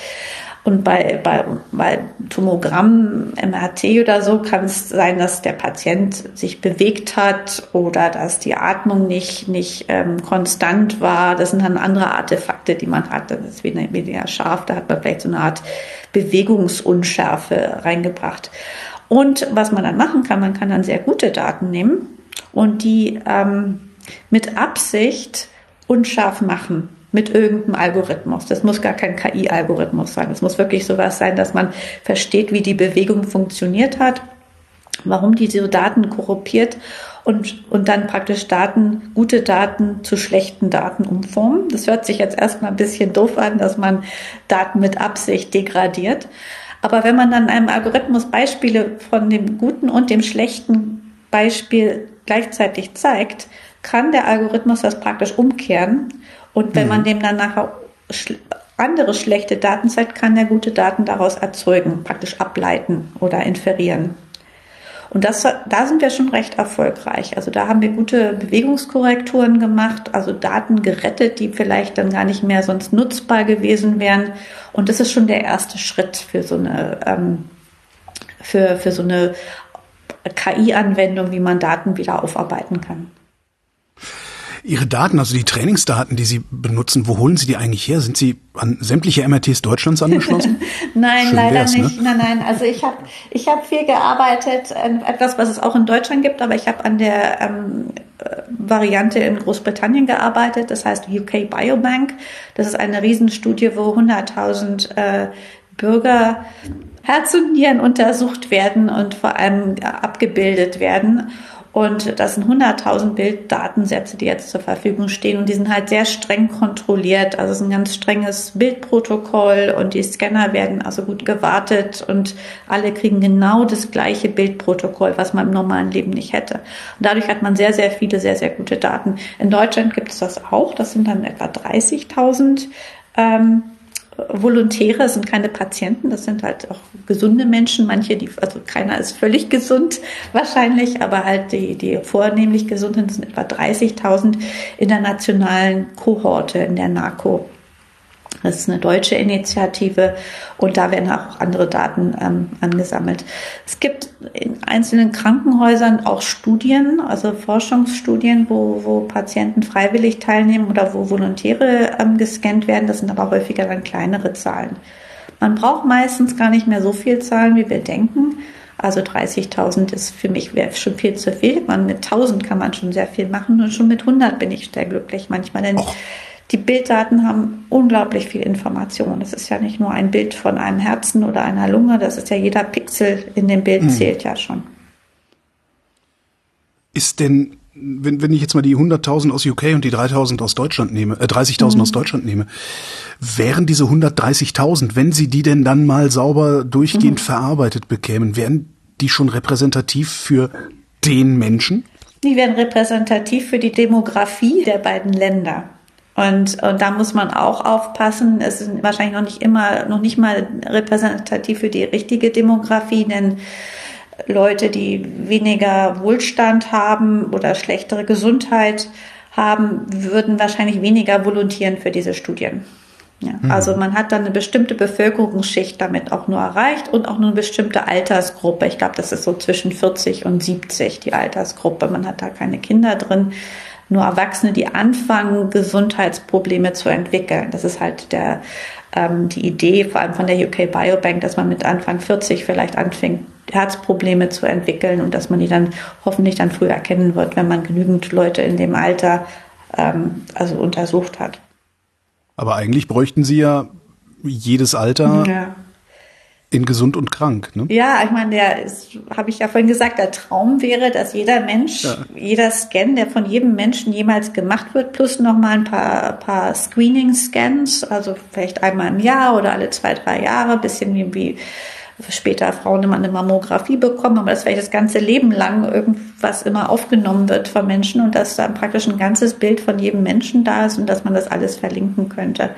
S3: Und bei, bei, bei Tomogramm, MRT oder so kann es sein, dass der Patient sich bewegt hat oder dass die Atmung nicht, nicht ähm, konstant war. Das sind dann andere Artefakte, die man hat. Das ist weniger, weniger scharf. Da hat man vielleicht so eine Art Bewegungsunschärfe reingebracht. Und was man dann machen kann, man kann dann sehr gute Daten nehmen und die ähm, mit Absicht unscharf machen mit irgendeinem Algorithmus. Das muss gar kein KI-Algorithmus sein. Es muss wirklich sowas sein, dass man versteht, wie die Bewegung funktioniert hat, warum diese Daten korruptiert und, und dann praktisch Daten, gute Daten zu schlechten Daten umformen. Das hört sich jetzt erstmal ein bisschen doof an, dass man Daten mit Absicht degradiert. Aber wenn man dann einem Algorithmus Beispiele von dem guten und dem schlechten Beispiel gleichzeitig zeigt, kann der Algorithmus das praktisch umkehren. Und wenn mhm. man dem dann nachher andere schlechte Daten zeigt, kann er gute Daten daraus erzeugen, praktisch ableiten oder inferieren. Und das, da sind wir schon recht erfolgreich. Also da haben wir gute Bewegungskorrekturen gemacht, also Daten gerettet, die vielleicht dann gar nicht mehr sonst nutzbar gewesen wären. Und das ist schon der erste Schritt für so eine, ähm, für, für so eine KI-Anwendung, wie man Daten wieder aufarbeiten kann.
S1: Ihre Daten, also die Trainingsdaten, die Sie benutzen, wo holen Sie die eigentlich her? Sind Sie an sämtliche MRTs Deutschlands angeschlossen? *laughs*
S3: nein, Schön leider ne? nicht. Ne? Nein, nein. Also ich habe ich hab viel gearbeitet, etwas, was es auch in Deutschland gibt, aber ich habe an der ähm, Variante in Großbritannien gearbeitet. Das heißt UK Biobank. Das ist eine Riesenstudie, wo 100.000 äh, Bürger Herz und Nieren untersucht werden und vor allem abgebildet werden. Und das sind 100.000 Bilddatensätze, die jetzt zur Verfügung stehen. Und die sind halt sehr streng kontrolliert. Also es ist ein ganz strenges Bildprotokoll und die Scanner werden also gut gewartet und alle kriegen genau das gleiche Bildprotokoll, was man im normalen Leben nicht hätte. Und dadurch hat man sehr, sehr viele, sehr, sehr gute Daten. In Deutschland gibt es das auch. Das sind dann etwa 30.000 ähm, Volontäre, sind keine Patienten, das sind halt auch gesunde Menschen, manche, die, also keiner ist völlig gesund wahrscheinlich, aber halt die, die vornehmlich gesunden sind etwa 30.000 in der nationalen Kohorte, in der NARCO. Das ist eine deutsche Initiative und da werden auch andere Daten ähm, angesammelt. Es gibt in einzelnen Krankenhäusern auch Studien, also Forschungsstudien, wo, wo Patienten freiwillig teilnehmen oder wo Volontäre ähm, gescannt werden. Das sind aber häufiger dann kleinere Zahlen. Man braucht meistens gar nicht mehr so viel Zahlen, wie wir denken. Also 30.000 ist für mich schon viel zu viel. Man, mit 1.000 kann man schon sehr viel machen und schon mit 100 bin ich sehr glücklich manchmal. Denn oh die Bilddaten haben unglaublich viel Information. Das ist ja nicht nur ein Bild von einem Herzen oder einer Lunge, das ist ja jeder Pixel in dem Bild mhm. zählt ja schon.
S1: Ist denn, wenn, wenn ich jetzt mal die 100.000 aus UK und die 3.000 aus Deutschland nehme, äh, 30.000 mhm. aus Deutschland nehme, wären diese 130.000, wenn Sie die denn dann mal sauber durchgehend mhm. verarbeitet bekämen, wären die schon repräsentativ für den Menschen?
S3: Die wären repräsentativ für die Demografie der beiden Länder. Und, und da muss man auch aufpassen. Es ist wahrscheinlich noch nicht immer, noch nicht mal repräsentativ für die richtige Demografie, denn Leute, die weniger Wohlstand haben oder schlechtere Gesundheit haben, würden wahrscheinlich weniger volontieren für diese Studien. Ja, mhm. Also man hat dann eine bestimmte Bevölkerungsschicht damit auch nur erreicht und auch nur eine bestimmte Altersgruppe. Ich glaube, das ist so zwischen 40 und 70 die Altersgruppe. Man hat da keine Kinder drin nur Erwachsene, die anfangen, Gesundheitsprobleme zu entwickeln. Das ist halt der, ähm, die Idee, vor allem von der UK Biobank, dass man mit Anfang 40 vielleicht anfängt, Herzprobleme zu entwickeln und dass man die dann hoffentlich dann früh erkennen wird, wenn man genügend Leute in dem Alter ähm, also untersucht hat.
S1: Aber eigentlich bräuchten Sie ja jedes Alter
S3: ja.
S1: In gesund und krank, ne?
S3: Ja, ich meine, der habe ich ja vorhin gesagt, der Traum wäre, dass jeder Mensch, ja. jeder Scan, der von jedem Menschen jemals gemacht wird, plus nochmal ein paar, paar Screening-Scans, also vielleicht einmal im Jahr oder alle zwei, drei Jahre, bisschen wie, wie später Frauen immer eine Mammographie bekommen, aber dass vielleicht das ganze Leben lang irgendwas immer aufgenommen wird von Menschen und dass da praktisch ein ganzes Bild von jedem Menschen da ist und dass man das alles verlinken könnte.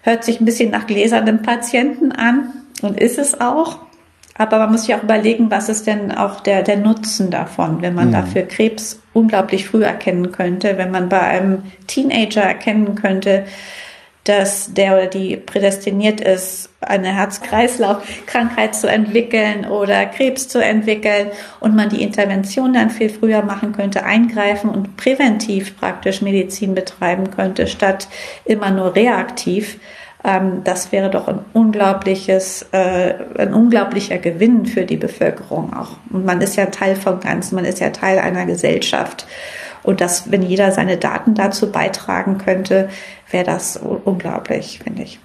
S3: Hört sich ein bisschen nach gläsernem Patienten an und ist es auch. Aber man muss sich auch überlegen, was ist denn auch der, der Nutzen davon, wenn man mhm. dafür Krebs unglaublich früh erkennen könnte, wenn man bei einem Teenager erkennen könnte, dass der oder die prädestiniert ist, eine Herz-Kreislauf-Krankheit zu entwickeln oder Krebs zu entwickeln und man die Intervention dann viel früher machen könnte, eingreifen und präventiv praktisch Medizin betreiben könnte, statt immer nur reaktiv. Ähm, das wäre doch ein unglaubliches, äh, ein unglaublicher Gewinn für die Bevölkerung auch. Und man ist ja Teil vom Ganzen, man ist ja Teil einer Gesellschaft. Und dass, wenn jeder seine Daten dazu beitragen könnte, wäre das unglaublich, finde ich.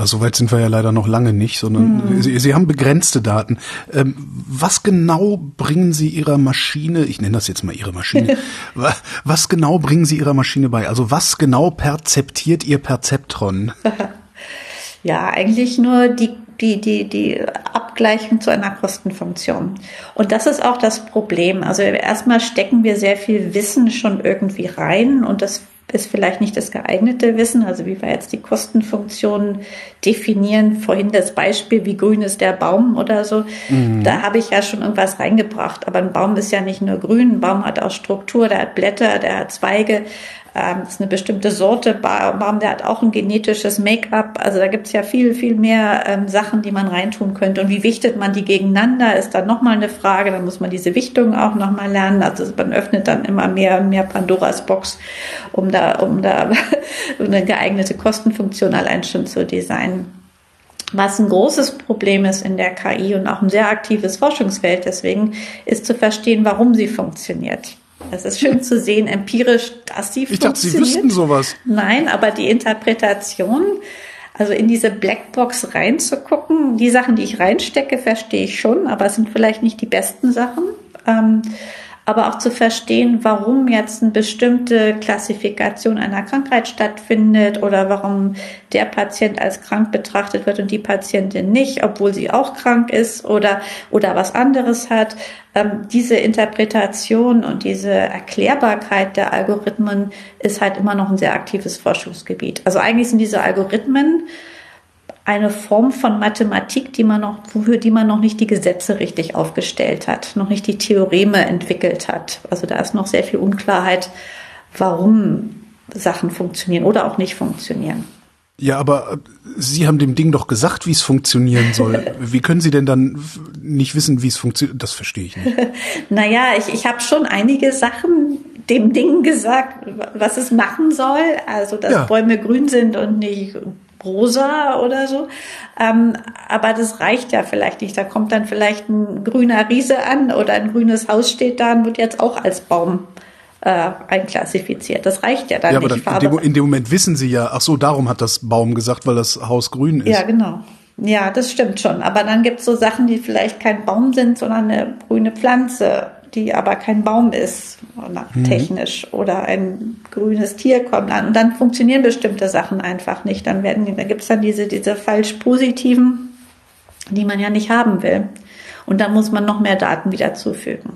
S1: Also so weit sind wir ja leider noch lange nicht, sondern mhm. Sie, Sie, haben begrenzte Daten. Ähm, was genau bringen Sie Ihrer Maschine, ich nenne das jetzt mal Ihre Maschine, *laughs* was genau bringen Sie Ihrer Maschine bei? Also was genau perzeptiert Ihr Perzeptron? *laughs*
S3: ja, eigentlich nur die die, die, die Abgleichung zu einer Kostenfunktion. Und das ist auch das Problem. Also erstmal stecken wir sehr viel Wissen schon irgendwie rein und das ist vielleicht nicht das geeignete Wissen. Also wie wir jetzt die Kostenfunktion definieren. Vorhin das Beispiel, wie grün ist der Baum oder so. Mhm. Da habe ich ja schon irgendwas reingebracht. Aber ein Baum ist ja nicht nur grün. Ein Baum hat auch Struktur, der hat Blätter, der hat Zweige. Ähm, ist eine bestimmte Sorte Baum, der hat auch ein genetisches Make-up. Also da gibt es ja viel, viel mehr ähm, Sachen, die man reintun könnte. Und wie wichtet man die gegeneinander, ist dann nochmal eine Frage. Da muss man diese Wichtung auch nochmal lernen. Also man öffnet dann immer mehr, mehr Pandoras Box, um da, um da *laughs* eine geeignete Kostenfunktion allein schon zu designen. Was ein großes Problem ist in der KI und auch ein sehr aktives Forschungsfeld deswegen, ist zu verstehen, warum sie funktioniert. Es ist schön zu sehen, empirisch, dass sie ich funktioniert. Ich dachte, Sie wüssten sowas. Nein, aber die Interpretation, also in diese Blackbox reinzugucken, die Sachen, die ich reinstecke, verstehe ich schon, aber es sind vielleicht nicht die besten Sachen. Ähm, aber auch zu verstehen, warum jetzt eine bestimmte Klassifikation einer Krankheit stattfindet oder warum der Patient als krank betrachtet wird und die Patientin nicht, obwohl sie auch krank ist oder, oder was anderes hat. Ähm, diese Interpretation und diese Erklärbarkeit der Algorithmen ist halt immer noch ein sehr aktives Forschungsgebiet. Also eigentlich sind diese Algorithmen eine Form von Mathematik, die man noch, für die man noch nicht die Gesetze richtig aufgestellt hat, noch nicht die Theoreme entwickelt hat. Also da ist noch sehr viel Unklarheit, warum Sachen funktionieren oder auch nicht funktionieren.
S1: Ja, aber äh, Sie haben dem Ding doch gesagt, wie es funktionieren soll. *laughs* Wie können Sie denn dann nicht wissen, wie es funktioniert? Das verstehe ich nicht. *laughs*
S3: naja, ich, ich habe schon einige Sachen dem Ding gesagt, was es machen soll. Also, dass ja. Bäume grün sind und nicht rosa oder so. Ähm, aber das reicht ja vielleicht nicht. Da kommt dann vielleicht ein grüner Riese an oder ein grünes Haus steht da und wird jetzt auch als Baum äh, einklassifiziert. Das reicht ja dann ja, nicht.
S1: Aber in dem, in dem Moment wissen Sie ja, ach so, darum hat das Baum gesagt, weil das Haus grün ist.
S3: Ja, genau. Ja, das stimmt schon. Aber dann gibt es so Sachen, die vielleicht kein Baum sind, sondern eine grüne Pflanze die aber kein Baum ist, mhm. technisch, oder ein grünes Tier kommt an. Und dann funktionieren bestimmte Sachen einfach nicht. Dann werden, da gibt es dann diese, diese falsch positiven, die man ja nicht haben will. Und dann muss man noch mehr Daten wieder zufügen.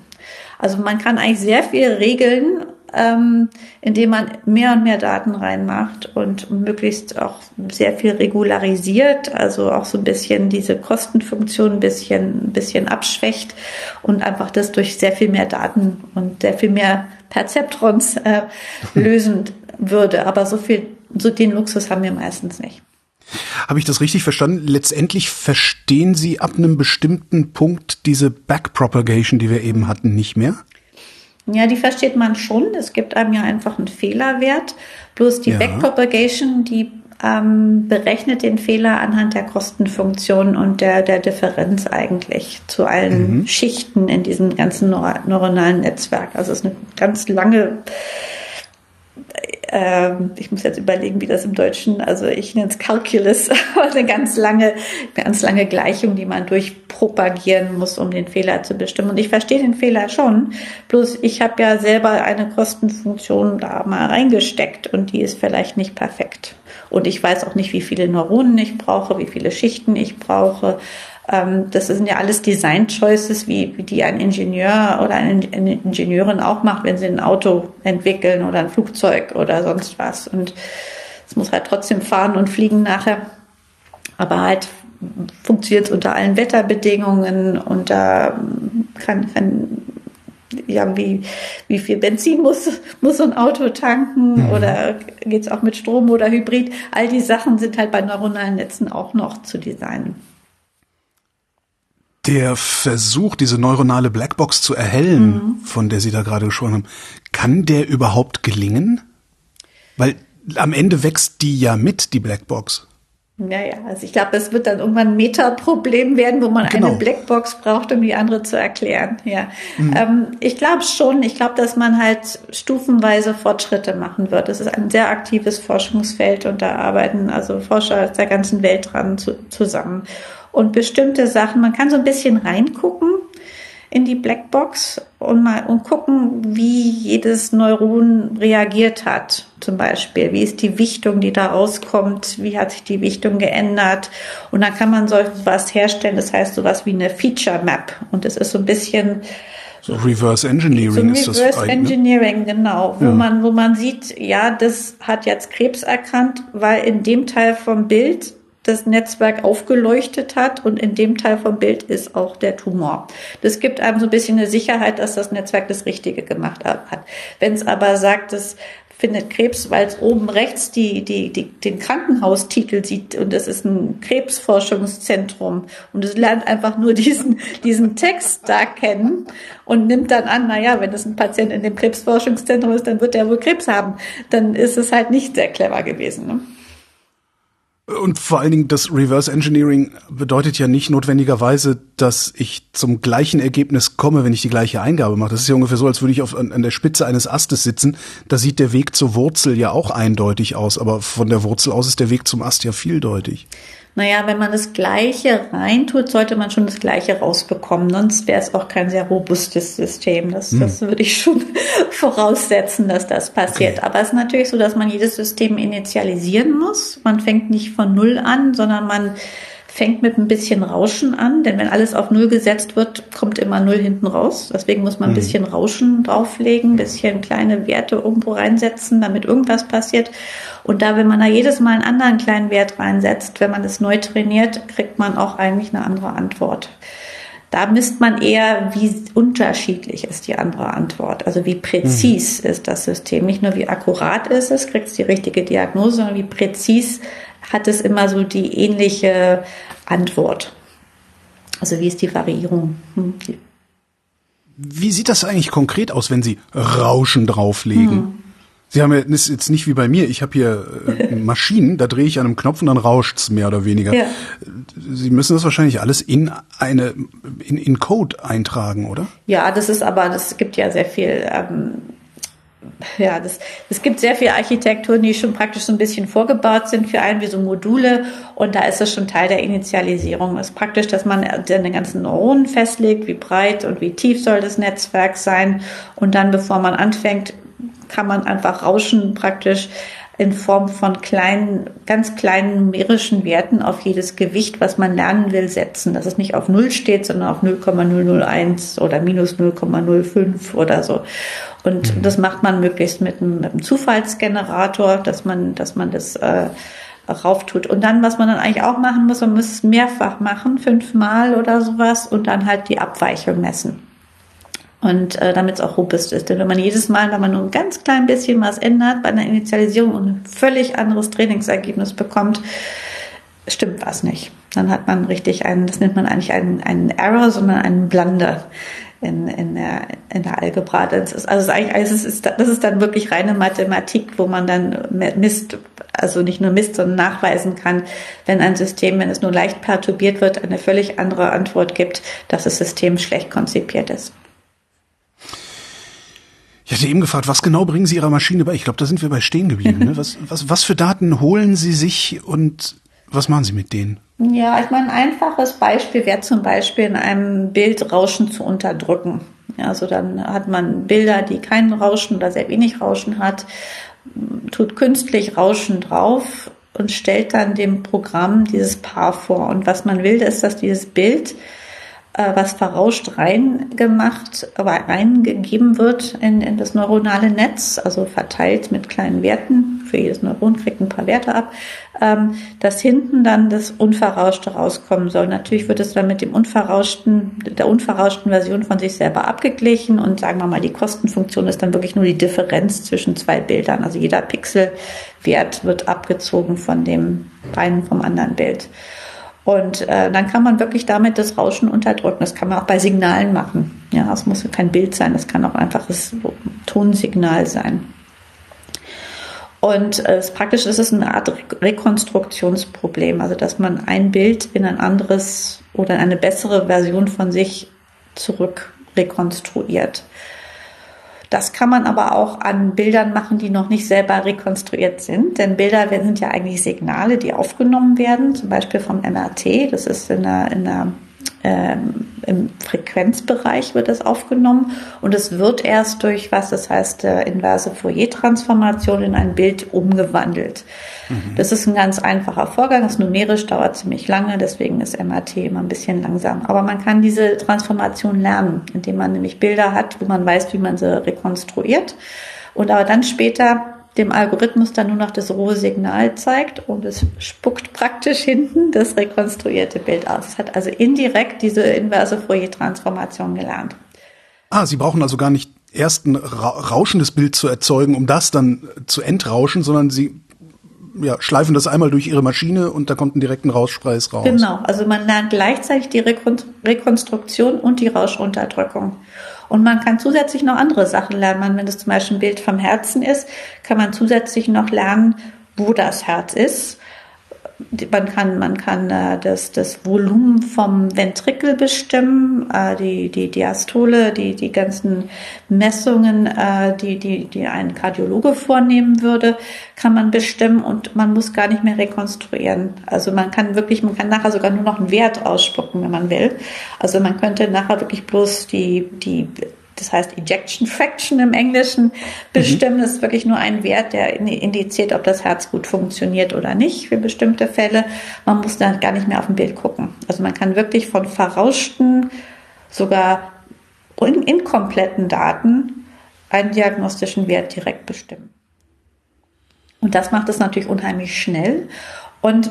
S3: Also man kann eigentlich sehr viel regeln ähm, indem man mehr und mehr Daten reinmacht und möglichst auch sehr viel regularisiert, also auch so ein bisschen diese Kostenfunktion ein bisschen, ein bisschen abschwächt und einfach das durch sehr viel mehr Daten und sehr viel mehr Perzeptrons äh, *laughs* lösen würde. Aber so viel, so den Luxus haben wir meistens nicht.
S1: Habe ich das richtig verstanden? Letztendlich verstehen Sie ab einem bestimmten Punkt diese Backpropagation, die wir eben hatten, nicht mehr?
S3: Ja, die versteht man schon. Es gibt einem ja einfach einen Fehlerwert. Bloß die ja. Backpropagation, die ähm, berechnet den Fehler anhand der Kostenfunktion und der, der Differenz eigentlich zu allen mhm. Schichten in diesem ganzen neuronalen Netzwerk. Also es ist eine ganz lange ähm, ich muss jetzt überlegen, wie das im Deutschen, also ich nenne es Calculus, *laughs* eine ganz lange, ganz lange Gleichung, die man durchpropagieren muss, um den Fehler zu bestimmen. Und ich verstehe den Fehler schon, bloß ich habe ja selber eine Kostenfunktion da mal reingesteckt und die ist vielleicht nicht perfekt. Und ich weiß auch nicht, wie viele Neuronen ich brauche, wie viele Schichten ich brauche. Ähm, das sind ja alles Design Choices, wie, wie die ein Ingenieur oder eine Ingenieurin auch macht, wenn sie ein Auto entwickeln oder ein Flugzeug oder sonst was. Und es muss halt trotzdem fahren und fliegen nachher. Aber halt funktioniert es unter allen Wetterbedingungen und da kann, kann ja, wie, wie viel Benzin muss, *laughs* muss so ein Auto tanken mhm. oder geht's auch mit Strom oder Hybrid? All die Sachen sind halt bei neuronalen Netzen auch noch zu designen.
S1: Der Versuch, diese neuronale Blackbox zu erhellen, mhm. von der Sie da gerade gesprochen haben, kann der überhaupt gelingen? Weil am Ende wächst die ja mit, die Blackbox.
S3: Naja, also ich glaube, es wird dann irgendwann ein Metaproblem werden, wo man genau. eine Blackbox braucht, um die andere zu erklären. Ja, mhm. ähm, ich glaube schon. Ich glaube, dass man halt stufenweise Fortschritte machen wird. Es ist ein sehr aktives Forschungsfeld und da arbeiten also Forscher aus der ganzen Welt dran zu, zusammen und bestimmte Sachen. Man kann so ein bisschen reingucken in die Blackbox und mal und gucken, wie jedes Neuron reagiert hat. Zum Beispiel, wie ist die Wichtung, die da rauskommt, wie hat sich die Wichtung geändert. Und dann kann man so was herstellen, das heißt sowas wie eine Feature Map. Und das ist so ein bisschen
S1: so Reverse Engineering
S3: so ist Reverse das Reverse Engineering, genau, wo ja. man, wo man sieht, ja, das hat jetzt Krebs erkannt, weil in dem Teil vom Bild das Netzwerk aufgeleuchtet hat und in dem Teil vom Bild ist auch der Tumor. Das gibt einem so ein bisschen eine Sicherheit, dass das Netzwerk das Richtige gemacht hat. Wenn es aber sagt, es findet Krebs, weil es oben rechts die, die, die, den Krankenhaustitel sieht und es ist ein Krebsforschungszentrum und es lernt einfach nur diesen, diesen Text da kennen und nimmt dann an, na ja, wenn es ein Patient in dem Krebsforschungszentrum ist, dann wird er wohl Krebs haben. Dann ist es halt nicht sehr clever gewesen. Ne?
S1: Und vor allen Dingen, das Reverse Engineering bedeutet ja nicht notwendigerweise, dass ich zum gleichen Ergebnis komme, wenn ich die gleiche Eingabe mache. Das ist ja ungefähr so, als würde ich auf, an, an der Spitze eines Astes sitzen. Da sieht der Weg zur Wurzel ja auch eindeutig aus, aber von der Wurzel aus ist der Weg zum Ast ja vieldeutig.
S3: Naja, wenn man das Gleiche reintut, sollte man schon das Gleiche rausbekommen. Sonst wäre es auch kein sehr robustes System. Das, hm. das würde ich schon *laughs* voraussetzen, dass das passiert. Okay. Aber es ist natürlich so, dass man jedes System initialisieren muss. Man fängt nicht von Null an, sondern man fängt mit ein bisschen Rauschen an, denn wenn alles auf Null gesetzt wird, kommt immer Null hinten raus. Deswegen muss man ein mhm. bisschen Rauschen drauflegen, ein bisschen kleine Werte irgendwo reinsetzen, damit irgendwas passiert. Und da, wenn man da jedes Mal einen anderen kleinen Wert reinsetzt, wenn man es neu trainiert, kriegt man auch eigentlich eine andere Antwort. Da misst man eher, wie unterschiedlich ist die andere Antwort. Also wie präzis mhm. ist das System. Nicht nur wie akkurat ist es, kriegt es die richtige Diagnose, sondern wie präzis hat es immer so die ähnliche Antwort. Also wie ist die Variierung? Hm.
S1: Wie sieht das eigentlich konkret aus, wenn Sie Rauschen drauflegen? Hm. Sie haben ja ist jetzt nicht wie bei mir. Ich habe hier äh, *laughs* Maschinen, da drehe ich an einem Knopf und dann rauscht's mehr oder weniger. Ja. Sie müssen das wahrscheinlich alles in eine in, in Code eintragen, oder?
S3: Ja, das ist aber das gibt ja sehr viel ähm, ja, das, es gibt sehr viele Architekturen, die schon praktisch so ein bisschen vorgebaut sind für einen, wie so Module. Und da ist es schon Teil der Initialisierung. Es ist praktisch, dass man den ganzen Neuronen festlegt, wie breit und wie tief soll das Netzwerk sein. Und dann, bevor man anfängt, kann man einfach Rauschen praktisch in Form von kleinen, ganz kleinen numerischen Werten auf jedes Gewicht, was man lernen will, setzen. Dass es nicht auf Null steht, sondern auf 0,001 oder minus 0,05 oder so. Und mhm. das macht man möglichst mit einem, mit einem, Zufallsgenerator, dass man, dass man das äh, rauf tut. Und dann, was man dann eigentlich auch machen muss, man muss es mehrfach machen, fünfmal oder sowas, und dann halt die Abweichung messen und äh, damit es auch robust ist. Denn wenn man jedes Mal, wenn man nur ein ganz klein bisschen was ändert bei einer Initialisierung und ein völlig anderes Trainingsergebnis bekommt, stimmt was nicht. Dann hat man richtig einen, das nennt man eigentlich einen, einen Error, sondern einen Blunder in, in, der, in der Algebra. Das ist, also es ist, das ist dann wirklich reine Mathematik, wo man dann misst, also nicht nur misst, sondern nachweisen kann, wenn ein System, wenn es nur leicht perturbiert wird, eine völlig andere Antwort gibt, dass das System schlecht konzipiert ist.
S1: Ich hatte eben gefragt, was genau bringen Sie Ihrer Maschine bei? Ich glaube, da sind wir bei stehen geblieben. Ne? *laughs* Was, was, was für Daten holen Sie sich und was machen Sie mit denen?
S3: Ja, ich meine, ein einfaches Beispiel wäre zum Beispiel in einem Bild Rauschen zu unterdrücken. Also dann hat man Bilder, die kein Rauschen oder sehr wenig Rauschen hat, tut künstlich Rauschen drauf und stellt dann dem Programm dieses Paar vor. Und was man will, ist, dass dieses Bild was verrauscht reingemacht, aber reingegeben wird in, in das neuronale Netz, also verteilt mit kleinen Werten. Für jedes Neuron kriegt ein paar Werte ab, ähm, dass hinten dann das Unverrauschte rauskommen soll. Natürlich wird es dann mit dem unverrauschten, der unverrauschten Version von sich selber abgeglichen und sagen wir mal, die Kostenfunktion ist dann wirklich nur die Differenz zwischen zwei Bildern. Also jeder Pixelwert wird abgezogen von dem einen vom anderen Bild. Und äh, dann kann man wirklich damit das Rauschen unterdrücken. Das kann man auch bei Signalen machen. Ja, es muss kein Bild sein, es kann auch einfaches Tonsignal sein. Und äh, praktisch ist es eine Art Rekonstruktionsproblem, also dass man ein Bild in ein anderes oder eine bessere Version von sich zurück rekonstruiert. Das kann man aber auch an Bildern machen, die noch nicht selber rekonstruiert sind. Denn Bilder sind ja eigentlich Signale, die aufgenommen werden, zum Beispiel vom MRT. Das ist in einer, in einer ähm, im Frequenzbereich wird es aufgenommen und es wird erst durch was, das heißt äh, inverse Fourier-Transformation in ein Bild umgewandelt. Mhm. Das ist ein ganz einfacher Vorgang, das numerisch dauert ziemlich lange, deswegen ist MRT immer ein bisschen langsam. Aber man kann diese Transformation lernen, indem man nämlich Bilder hat, wo man weiß, wie man sie rekonstruiert und aber dann später dem Algorithmus dann nur noch das rohe Signal zeigt und es spuckt praktisch hinten das rekonstruierte Bild aus. Es hat also indirekt diese inverse Fourier-Transformation gelernt.
S1: Ah, Sie brauchen also gar nicht erst ein rauschendes Bild zu erzeugen, um das dann zu entrauschen, sondern Sie ja, schleifen das einmal durch Ihre Maschine und da kommt ein direkten Rauschpreis raus.
S3: Genau, also man lernt gleichzeitig die Rekonstruktion und die Rauschunterdrückung. Und man kann zusätzlich noch andere Sachen lernen. Wenn das zum Beispiel ein Bild vom Herzen ist, kann man zusätzlich noch lernen, wo das Herz ist man kann, man kann äh, das, das Volumen vom Ventrikel bestimmen, äh, die, die Diastole, die, die ganzen Messungen, äh, die, die, die ein Kardiologe vornehmen würde, kann man bestimmen und man muss gar nicht mehr rekonstruieren. Also man kann wirklich, man kann nachher sogar nur noch einen Wert ausspucken, wenn man will. Also man könnte nachher wirklich bloß die, die das heißt Ejection Fraction im Englischen, bestimmen. Mhm. Das ist wirklich nur ein Wert, der indiziert, ob das Herz gut funktioniert oder nicht für bestimmte Fälle. Man muss dann gar nicht mehr auf dem Bild gucken. Also man kann wirklich von verrauschten, sogar inkompletten Daten einen diagnostischen Wert direkt bestimmen. Und das macht es natürlich unheimlich schnell. Und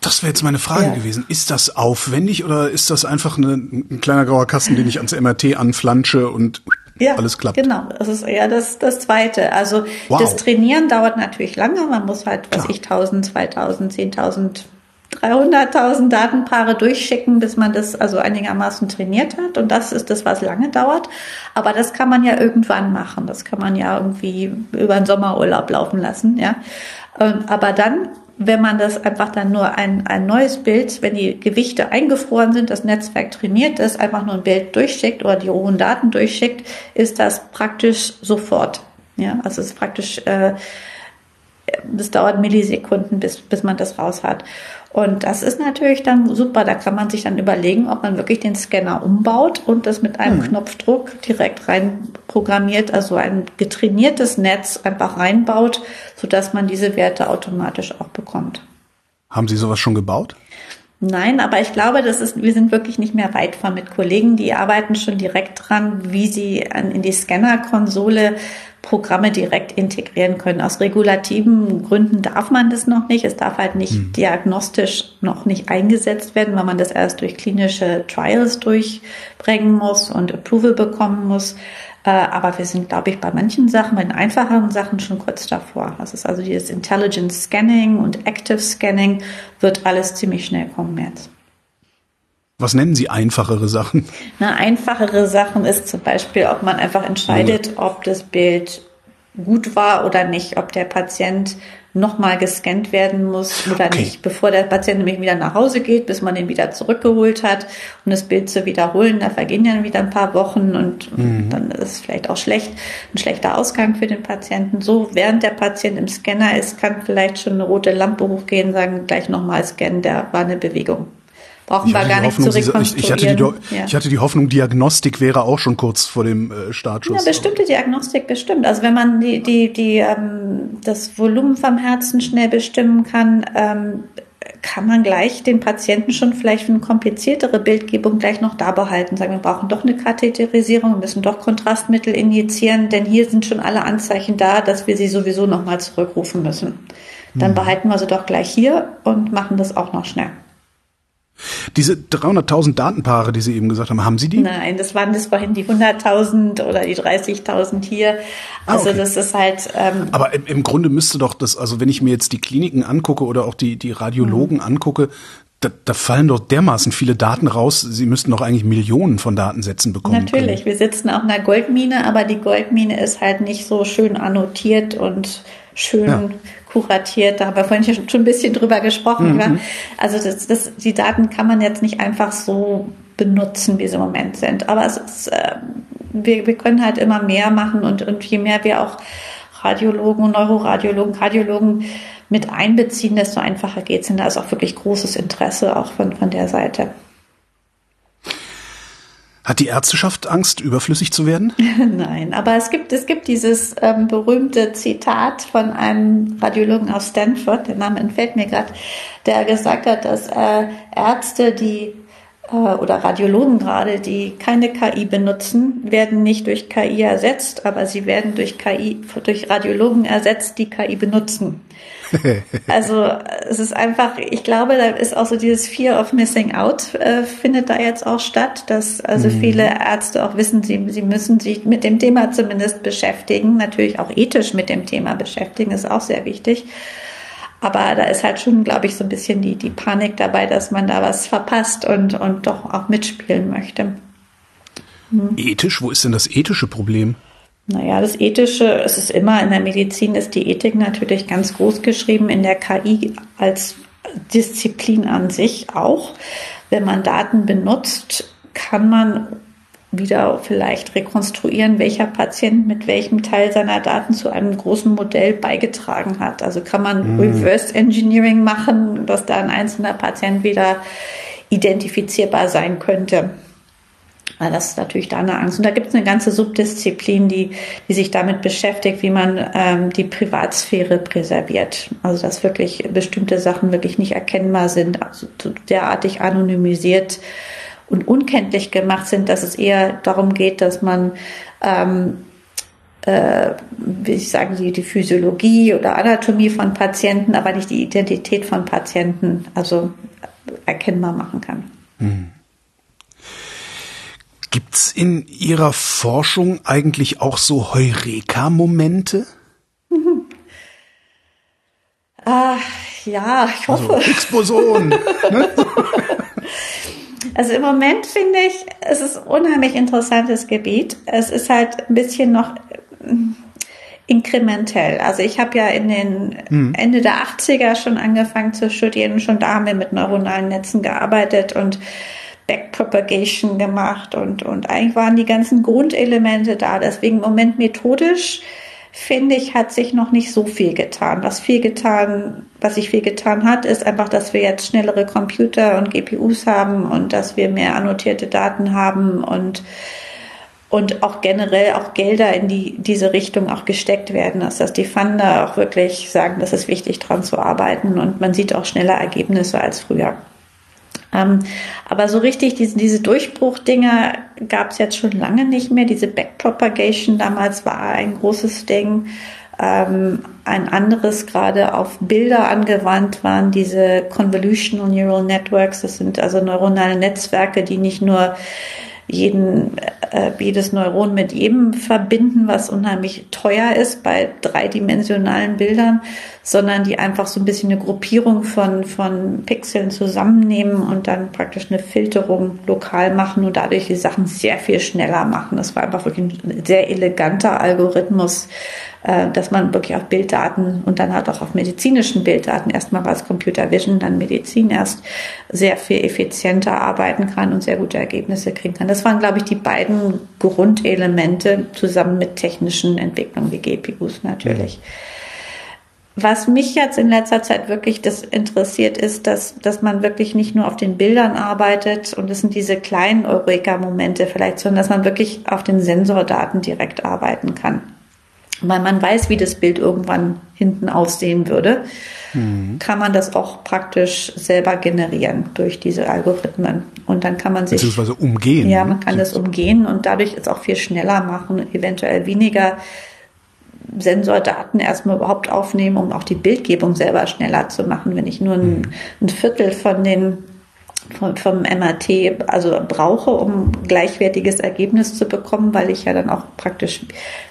S1: das wäre jetzt meine Frage ja. gewesen. Ist das aufwendig oder ist das einfach eine, ein kleiner grauer Kasten, den ich ans MRT anflansche und ja, alles klappt?
S3: Genau, das ist eher das, das Zweite. Also wow. das Trainieren dauert natürlich lange. Man muss halt, was ich, 1000, 2000, 10.000 300.000 Datenpaare durchschicken, bis man das also einigermaßen trainiert hat. Und das ist das, was lange dauert. Aber das kann man ja irgendwann machen. Das kann man ja irgendwie über den Sommerurlaub laufen lassen, ja. Ähm, aber dann wenn man das einfach dann nur ein, ein neues Bild, wenn die Gewichte eingefroren sind, das Netzwerk trainiert ist, einfach nur ein Bild durchschickt oder die rohen Daten durchschickt, ist das praktisch sofort. Ja, also es ist praktisch, äh, das dauert Millisekunden, bis, bis man das raus hat. Und das ist natürlich dann super. Da kann man sich dann überlegen, ob man wirklich den Scanner umbaut und das mit einem hm. Knopfdruck direkt rein programmiert, also ein getrainiertes Netz einfach reinbaut, sodass man diese Werte automatisch auch bekommt.
S1: Haben Sie sowas schon gebaut?
S3: Nein, aber ich glaube, das ist, wir sind wirklich nicht mehr weit von mit Kollegen, die arbeiten schon direkt dran, wie sie in die Scanner-Konsole Programme direkt integrieren können. Aus regulativen Gründen darf man das noch nicht. Es darf halt nicht hm. diagnostisch noch nicht eingesetzt werden, weil man das erst durch klinische Trials durchbringen muss und Approval bekommen muss. Äh, aber wir sind, glaube ich, bei manchen Sachen, bei den einfacheren Sachen schon kurz davor. Das ist also dieses Intelligent Scanning und Active Scanning wird alles ziemlich schnell kommen jetzt.
S1: Was nennen Sie einfachere Sachen?
S3: Na, einfachere Sachen ist zum Beispiel, ob man einfach entscheidet, ob das Bild gut war oder nicht, ob der Patient nochmal gescannt werden muss oder okay. nicht, bevor der Patient nämlich wieder nach Hause geht, bis man ihn wieder zurückgeholt hat. Um das Bild zu wiederholen, da vergehen ja wieder ein paar Wochen und, mhm. dann ist es vielleicht auch schlecht, ein schlechter Ausgang für den Patienten. So, während der Patient im Scanner ist, kann vielleicht schon eine rote Lampe hochgehen, sagen gleich nochmal scannen, der war eine Bewegung brauchen wir gar nicht Hoffnung, zu rekonstruieren.
S1: Ich, hatte die, ja. ich hatte die Hoffnung, Diagnostik wäre auch schon kurz vor dem äh, Startschuss.
S3: Ja, bestimmte Diagnostik bestimmt. Also wenn man die, die, die, ähm, das Volumen vom Herzen schnell bestimmen kann, ähm, kann man gleich den Patienten schon vielleicht für eine kompliziertere Bildgebung gleich noch da behalten. Sagen, wir brauchen doch eine Katheterisierung, wir müssen doch Kontrastmittel injizieren, denn hier sind schon alle Anzeichen da, dass wir sie sowieso nochmal zurückrufen müssen. Dann hm. behalten wir sie doch gleich hier und machen das auch noch schnell.
S1: Diese 300.000 Datenpaare, die Sie eben gesagt haben, haben Sie die?
S3: Nein, das waren das vorhin die 100.000 oder die 30.000 hier. Ah, also ah, okay. das ist halt.
S1: Ähm, Aber im, im, Grunde müsste doch das, also wenn ich mir jetzt die Kliniken angucke oder auch die die Radiologen mhm. angucke, da, da fallen doch dermaßen viele Daten raus. Sie müssten doch eigentlich Millionen von Datensätzen bekommen.
S3: Natürlich, können. wir sitzen auf einer Goldmine, aber die Goldmine ist halt nicht so schön annotiert und schön ja kuratiert. Da haben wir vorhin schon ein bisschen drüber gesprochen. Mhm. Also das, das, die Daten kann man jetzt nicht einfach so benutzen, wie sie im Moment sind. Aber es ist, äh, wir, wir können halt immer mehr machen und, und je mehr wir auch Radiologen, Neuroradiologen, Kardiologen mit einbeziehen, desto einfacher geht es. da ist auch wirklich großes Interesse auch von, von der Seite.
S1: Hat die Ärzteschaft Angst, überflüssig zu werden? *laughs*
S3: Nein, aber es gibt, es gibt dieses ähm, berühmte Zitat von einem Radiologen aus Stanford, der Name entfällt mir gerade, der gesagt hat, dass äh, Ärzte, die oder Radiologen gerade, die keine KI benutzen, werden nicht durch KI ersetzt, aber sie werden durch KI, durch Radiologen ersetzt, die KI benutzen. *laughs* also es ist einfach, ich glaube, da ist auch so dieses Fear of Missing Out äh, findet da jetzt auch statt, dass also mhm. viele Ärzte auch wissen, sie, sie müssen sich mit dem Thema zumindest beschäftigen, natürlich auch ethisch mit dem Thema beschäftigen, ist auch sehr wichtig. Aber da ist halt schon, glaube ich, so ein bisschen die, die Panik dabei, dass man da was verpasst und, und doch auch mitspielen möchte.
S1: Hm. Ethisch? Wo ist denn das ethische Problem?
S3: Naja, das Ethische, es ist immer in der Medizin, ist die Ethik natürlich ganz groß geschrieben, in der KI als Disziplin an sich auch. Wenn man Daten benutzt, kann man wieder vielleicht rekonstruieren, welcher Patient mit welchem Teil seiner Daten zu einem großen Modell beigetragen hat. Also kann man mhm. Reverse Engineering machen, dass da ein einzelner Patient wieder identifizierbar sein könnte. Das ist natürlich da eine Angst. Und da gibt es eine ganze Subdisziplin, die, die sich damit beschäftigt, wie man ähm, die Privatsphäre präserviert. Also dass wirklich bestimmte Sachen wirklich nicht erkennbar sind, also derartig anonymisiert und unkenntlich gemacht sind, dass es eher darum geht, dass man ähm, äh, wie ich sagen, die, die Physiologie oder Anatomie von Patienten, aber nicht die Identität von Patienten, also erkennbar machen kann. Hm.
S1: Gibt's in Ihrer Forschung eigentlich auch so Heureka-Momente? Mhm.
S3: Ah, ja, ich hoffe.
S1: Also, Explosion. ne? *laughs*
S3: Also im Moment finde ich, es ist ein unheimlich interessantes Gebiet. Es ist halt ein bisschen noch mm, inkrementell. Also ich habe ja in den hm. Ende der 80er schon angefangen zu studieren. Schon da haben wir mit neuronalen Netzen gearbeitet und Backpropagation gemacht und, und eigentlich waren die ganzen Grundelemente da. Deswegen im Moment methodisch finde ich, hat sich noch nicht so viel getan. Was viel getan, was sich viel getan hat, ist einfach, dass wir jetzt schnellere Computer und GPUs haben und dass wir mehr annotierte Daten haben und und auch generell auch Gelder in die, diese Richtung auch gesteckt werden, dass das die Funder auch wirklich sagen, das ist wichtig, dran zu arbeiten und man sieht auch schneller Ergebnisse als früher. Ähm, aber so richtig diese, diese Durchbruchdinger gab es jetzt schon lange nicht mehr. Diese Backpropagation damals war ein großes Ding. Ähm, ein anderes gerade auf Bilder angewandt waren diese Convolutional Neural Networks. Das sind also neuronale Netzwerke, die nicht nur jeden, äh, jedes Neuron mit jedem verbinden, was unheimlich teuer ist bei dreidimensionalen Bildern, sondern die einfach so ein bisschen eine Gruppierung von, von Pixeln zusammennehmen und dann praktisch eine Filterung lokal machen und dadurch die Sachen sehr viel schneller machen. Das war einfach wirklich ein sehr eleganter Algorithmus, äh, dass man wirklich auf Bilddaten und dann halt auch auf medizinischen Bilddaten, erstmal war es Computer Vision, dann Medizin erst, sehr viel effizienter arbeiten kann und sehr gute Ergebnisse kriegen kann. Das waren, glaube ich, die beiden Grundelemente zusammen mit technischen Entwicklungen wie GPUs natürlich. Was mich jetzt in letzter Zeit wirklich das interessiert, ist, dass, dass man wirklich nicht nur auf den Bildern arbeitet und es sind diese kleinen Eureka-Momente vielleicht, sondern dass man wirklich auf den Sensordaten direkt arbeiten kann weil man weiß, wie das Bild irgendwann hinten aussehen würde, mhm. kann man das auch praktisch selber generieren durch diese Algorithmen. Und dann kann man sich.
S1: Beziehungsweise umgehen.
S3: Ja, man kann das umgehen und dadurch es auch viel schneller machen, eventuell weniger Sensordaten erstmal überhaupt aufnehmen, um auch die Bildgebung selber schneller zu machen. Wenn ich nur ein, mhm. ein Viertel von den vom, vom MRT also brauche, um gleichwertiges Ergebnis zu bekommen, weil ich ja dann auch praktisch,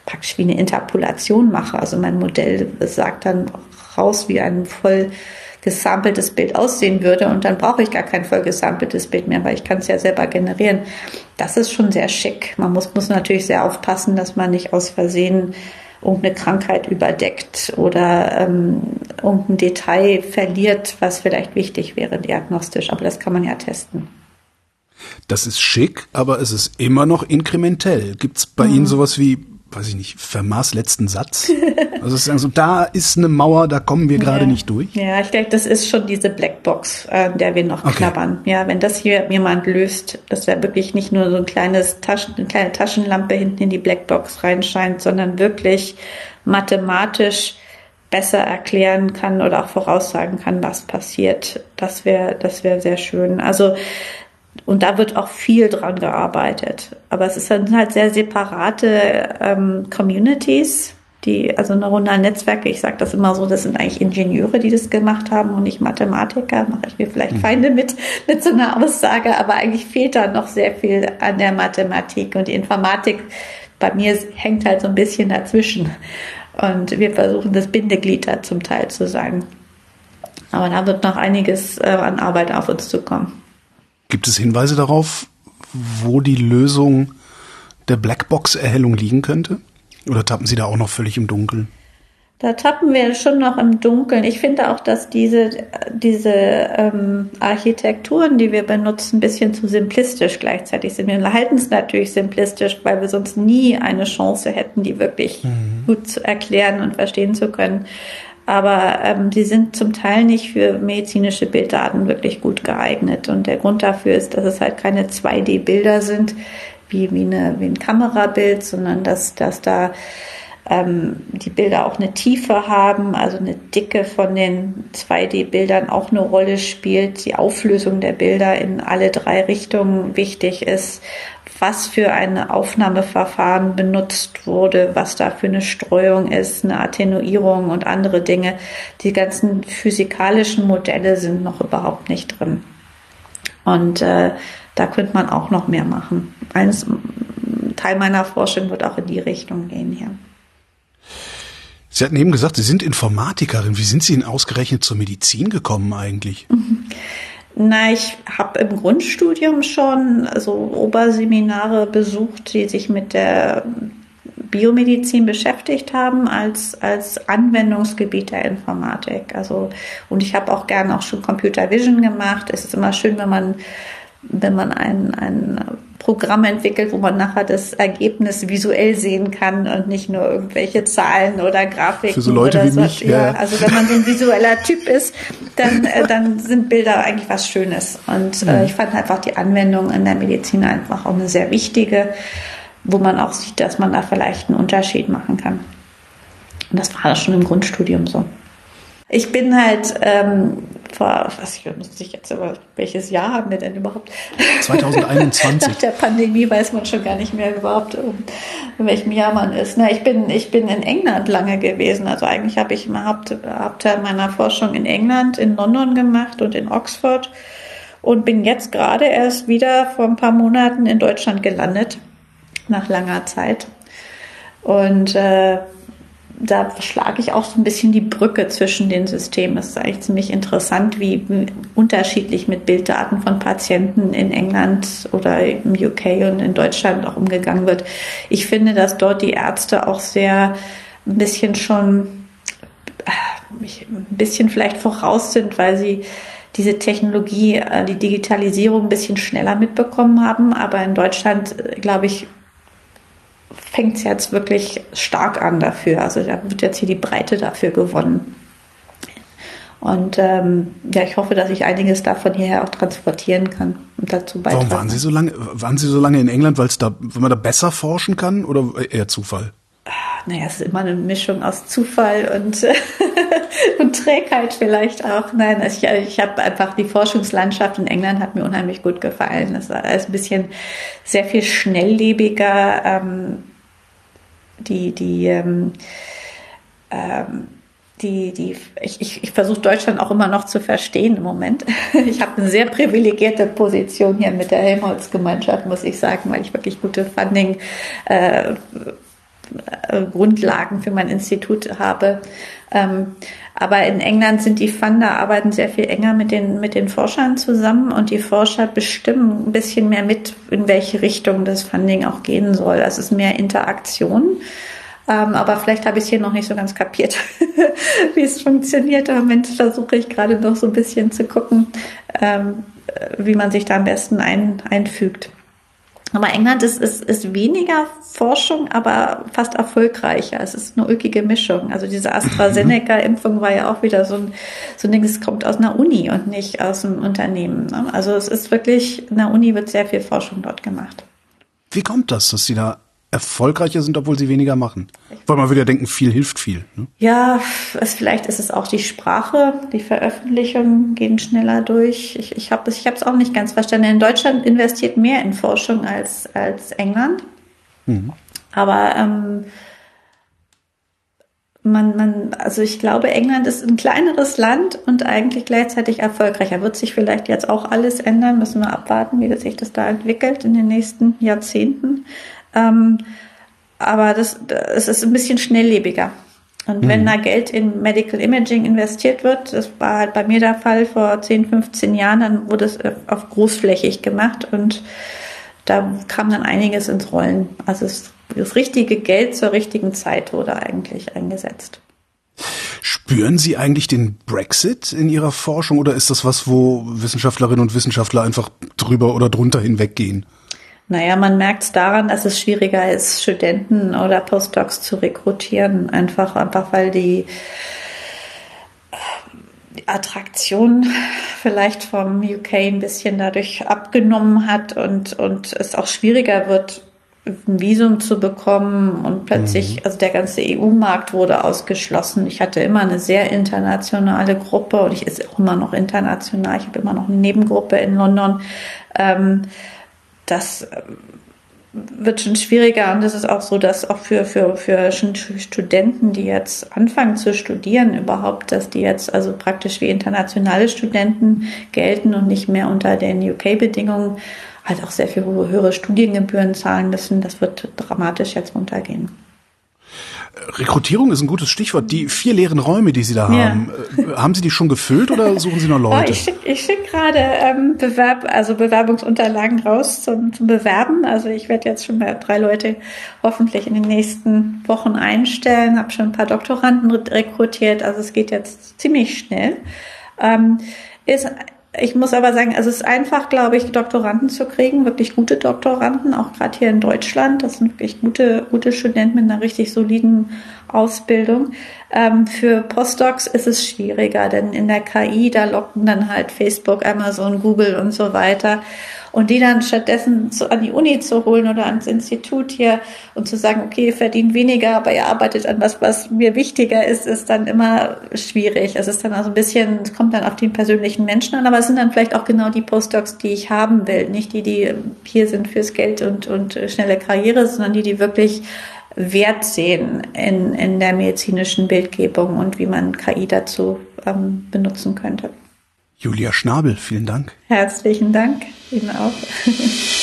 S3: praktisch wie eine Interpolation mache. Also mein Modell sagt dann raus, wie ein voll gesampeltes Bild aussehen würde und dann brauche ich gar kein voll gesampeltes Bild mehr, weil ich kann es ja selber generieren. Das ist schon sehr schick. Man muss, muss natürlich sehr aufpassen, dass man nicht aus Versehen irgendeine Krankheit überdeckt oder ähm, irgendein Detail verliert, was vielleicht wichtig wäre diagnostisch. Aber das kann man ja testen.
S1: Das ist schick, aber es ist immer noch inkrementell. Gibt es bei mhm. Ihnen sowas wie weiß ich nicht, Fermats letzten Satz. *laughs* Also, ist also da ist eine Mauer, da kommen wir gerade
S3: ja.
S1: nicht durch.
S3: Ja, ich denke, das ist schon diese Blackbox, an äh, der wir noch okay. knabbern. Ja, wenn das hier jemand löst, dass er wirklich nicht nur so ein kleines Taschen, eine kleine Taschenlampe hinten in die Blackbox reinscheint, sondern wirklich mathematisch besser erklären kann oder auch voraussagen kann, was passiert. Das wäre, das wäre sehr schön. Also und da wird auch viel dran gearbeitet. Aber es sind halt sehr separate ähm, Communities, die, also neuronale Netzwerke, ich sage das immer so, das sind eigentlich Ingenieure, die das gemacht haben und nicht Mathematiker. Mache ich mir vielleicht mhm. Feinde mit, mit so einer Aussage, aber eigentlich fehlt da noch sehr viel an der Mathematik und die Informatik bei mir hängt halt so ein bisschen dazwischen. Und wir versuchen das Bindeglied da zum Teil zu sein. Aber da wird noch einiges äh, an Arbeit auf uns zukommen.
S1: Gibt es Hinweise darauf, wo die Lösung der Blackbox-Erhellung liegen könnte? Oder tappen Sie da auch noch völlig im Dunkeln?
S3: Da tappen wir schon noch im Dunkeln. Ich finde auch, dass diese, diese ähm, Architekturen, die wir benutzen, ein bisschen zu simplistisch gleichzeitig sind. Wir halten es natürlich simplistisch, weil wir sonst nie eine Chance hätten, die wirklich mhm. gut zu erklären und verstehen zu können aber ähm, die sind zum Teil nicht für medizinische Bilddaten wirklich gut geeignet. Und der Grund dafür ist, dass es halt keine 2D-Bilder sind, wie, wie, eine, wie ein Kamerabild, sondern dass, dass da ähm, die Bilder auch eine Tiefe haben, also eine Dicke von den 2D-Bildern auch eine Rolle spielt, die Auflösung der Bilder in alle drei Richtungen wichtig ist was für ein Aufnahmeverfahren benutzt wurde, was da für eine Streuung ist, eine Attenuierung und andere Dinge. Die ganzen physikalischen Modelle sind noch überhaupt nicht drin. Und äh, da könnte man auch noch mehr machen. Eines, Teil meiner Forschung wird auch in die Richtung gehen hier.
S1: Sie hatten eben gesagt, Sie sind Informatikerin. Wie sind Sie denn ausgerechnet zur Medizin gekommen eigentlich? *laughs*
S3: Na, ich habe im Grundstudium schon so Oberseminare besucht, die sich mit der Biomedizin beschäftigt haben als, als Anwendungsgebiet der Informatik. Also, und ich habe auch gerne auch schon Computer Vision gemacht. Es ist immer schön, wenn man, wenn man ein, ein Programm entwickelt, wo man nachher das Ergebnis visuell sehen kann und nicht nur irgendwelche Zahlen oder Grafiken.
S1: Für so Leute
S3: oder
S1: wie so. mich.
S3: Ja, ja, also wenn man so ein visueller Typ ist, dann, äh, dann sind Bilder eigentlich was Schönes. Und äh, ich fand einfach die Anwendung in der Medizin einfach auch eine sehr wichtige, wo man auch sieht, dass man da vielleicht einen Unterschied machen kann. Und das war schon im Grundstudium so. Ich bin halt ähm, vor, was ich muss ich jetzt aber, welches Jahr haben wir denn überhaupt?
S1: 2021. *laughs*
S3: Nach der Pandemie weiß man schon gar nicht mehr überhaupt, in welchem Jahr man ist. Na, ich bin, ich bin in England lange gewesen. Also eigentlich habe ich immer Haupt, Hauptteil meiner Forschung in England, in London gemacht und in Oxford und bin jetzt gerade erst wieder vor ein paar Monaten in Deutschland gelandet, nach langer Zeit. Und äh, da schlage ich auch so ein bisschen die Brücke zwischen den Systemen. Es ist eigentlich ziemlich interessant, wie unterschiedlich mit Bilddaten von Patienten in England oder im UK und in Deutschland auch umgegangen wird. Ich finde, dass dort die Ärzte auch sehr ein bisschen schon ein bisschen vielleicht voraus sind, weil sie diese Technologie, äh, die Digitalisierung ein bisschen schneller mitbekommen haben. Aber in Deutschland, äh, glaube ich, fängt es jetzt wirklich stark an dafür. Also da wird jetzt hier die Breite dafür gewonnen. Und ähm, ja, ich hoffe, dass ich einiges davon hierher auch transportieren kann und dazu beitragen.
S1: Warum waren Sie so lange, waren Sie so lange in England, weil es da, wenn man da besser forschen kann oder eher Zufall?
S3: Naja, es ist immer eine Mischung aus Zufall und, *laughs* und Trägheit vielleicht auch. Nein, also ich, ich habe einfach die Forschungslandschaft in England hat mir unheimlich gut gefallen. Es war ein bisschen sehr viel schnelllebiger. Ähm, die, die, ähm, ähm, die, die, ich, ich, ich versuche Deutschland auch immer noch zu verstehen im Moment. *laughs* Ich habe eine sehr privilegierte Position hier mit der Helmholtz-Gemeinschaft, muss ich sagen, weil ich wirklich gute Funding äh, Grundlagen für mein Institut habe. Ähm, aber in England sind die Funder arbeiten sehr viel enger mit den, mit den Forschern zusammen und die Forscher bestimmen ein bisschen mehr mit, in welche Richtung das Funding auch gehen soll. Das ist mehr Interaktion. Ähm, aber vielleicht habe ich es hier noch nicht so ganz kapiert, *laughs* wie es funktioniert. Im Moment versuche ich gerade noch so ein bisschen zu gucken, ähm, wie man sich da am besten ein, einfügt. Aber England ist, ist, ist weniger Forschung, aber fast erfolgreicher. Es ist eine ulkige Mischung. Also diese AstraZeneca-Impfung war ja auch wieder so ein, so ein Ding, es kommt aus einer Uni und nicht aus einem Unternehmen. Ne? Also es ist wirklich, in der Uni wird sehr viel Forschung dort gemacht.
S1: Wie kommt das, dass Sie da erfolgreicher sind, obwohl sie weniger machen. Weil man würde ja denken, viel hilft viel. Ne?
S3: Ja, es, vielleicht ist es auch die Sprache, die Veröffentlichungen gehen schneller durch. Ich, ich habe es ich hab's auch nicht ganz verstanden. In Deutschland investiert mehr in Forschung als, als England. Mhm. Aber ähm, man, man, also ich glaube, England ist ein kleineres Land und eigentlich gleichzeitig erfolgreicher. Wird sich vielleicht jetzt auch alles ändern, müssen wir abwarten, wie sich das da entwickelt in den nächsten Jahrzehnten. Ähm, aber das, es ist ein bisschen schnelllebiger. Und wenn mhm. da Geld in Medical Imaging investiert wird, das war halt bei mir der Fall vor 10, 15 Jahren, dann wurde es auf großflächig gemacht und da kam dann einiges ins Rollen. Also das, das richtige Geld zur richtigen Zeit wurde eigentlich eingesetzt.
S1: Spüren Sie eigentlich den Brexit in Ihrer Forschung oder ist das was, wo Wissenschaftlerinnen und Wissenschaftler einfach drüber oder drunter hinweggehen?
S3: Naja, man merkt es daran, dass es schwieriger ist, Studenten oder Postdocs zu rekrutieren. Einfach, einfach weil die, die Attraktion vielleicht vom UK ein bisschen dadurch abgenommen hat und, und es auch schwieriger wird, ein Visum zu bekommen und plötzlich, mhm. also der ganze EU-Markt wurde ausgeschlossen. Ich hatte immer eine sehr internationale Gruppe und ich ist auch immer noch international. Ich habe immer noch eine Nebengruppe in London. Ähm, das äh, wird schon schwieriger und es ist auch so, dass auch für, für, für Studenten, die jetzt anfangen zu studieren überhaupt, dass die jetzt also praktisch wie internationale Studenten gelten und nicht mehr unter den UK-Bedingungen halt auch sehr viel höhere Studiengebühren zahlen müssen. Das wird dramatisch jetzt runtergehen.
S1: Rekrutierung ist ein gutes Stichwort. Die vier leeren Räume, die Sie da ja. haben, äh, haben Sie die schon gefüllt oder suchen Sie noch *laughs* oh, Leute?
S3: Ich schicke schick gerade ähm, Bewerb, also Bewerbungsunterlagen raus zum, zum Bewerben. Also ich werde jetzt schon mal drei Leute hoffentlich in den nächsten Wochen einstellen. Habe schon ein paar Doktoranden rekrutiert. Also es geht jetzt ziemlich schnell. Ähm, ist ich muss aber sagen, also es ist einfach, glaube ich, Doktoranden zu kriegen, wirklich gute Doktoranden, auch gerade hier in Deutschland. Das sind wirklich gute, gute Studenten mit einer richtig soliden Ausbildung. Ähm, für Postdocs ist es schwieriger, denn in der KI, da locken dann halt Facebook, Amazon, Google und so weiter und die dann stattdessen zu, an die Uni zu holen oder ans Institut hier und zu sagen, okay, ihr verdient weniger, aber ihr arbeitet an was, was mir wichtiger ist, ist dann immer schwierig. Es ist dann also ein bisschen, es kommt dann auf den persönlichen Menschen an, aber es sind dann vielleicht auch genau die Postdocs, die ich haben will, nicht die, die hier sind fürs Geld und, und schnelle Karriere, sondern die, die wirklich Wert sehen in, in der medizinischen Bildgebung und wie man KI dazu ähm, benutzen könnte.
S1: Julia Schnabel, vielen Dank.
S3: Herzlichen Dank, Ihnen auch. *laughs*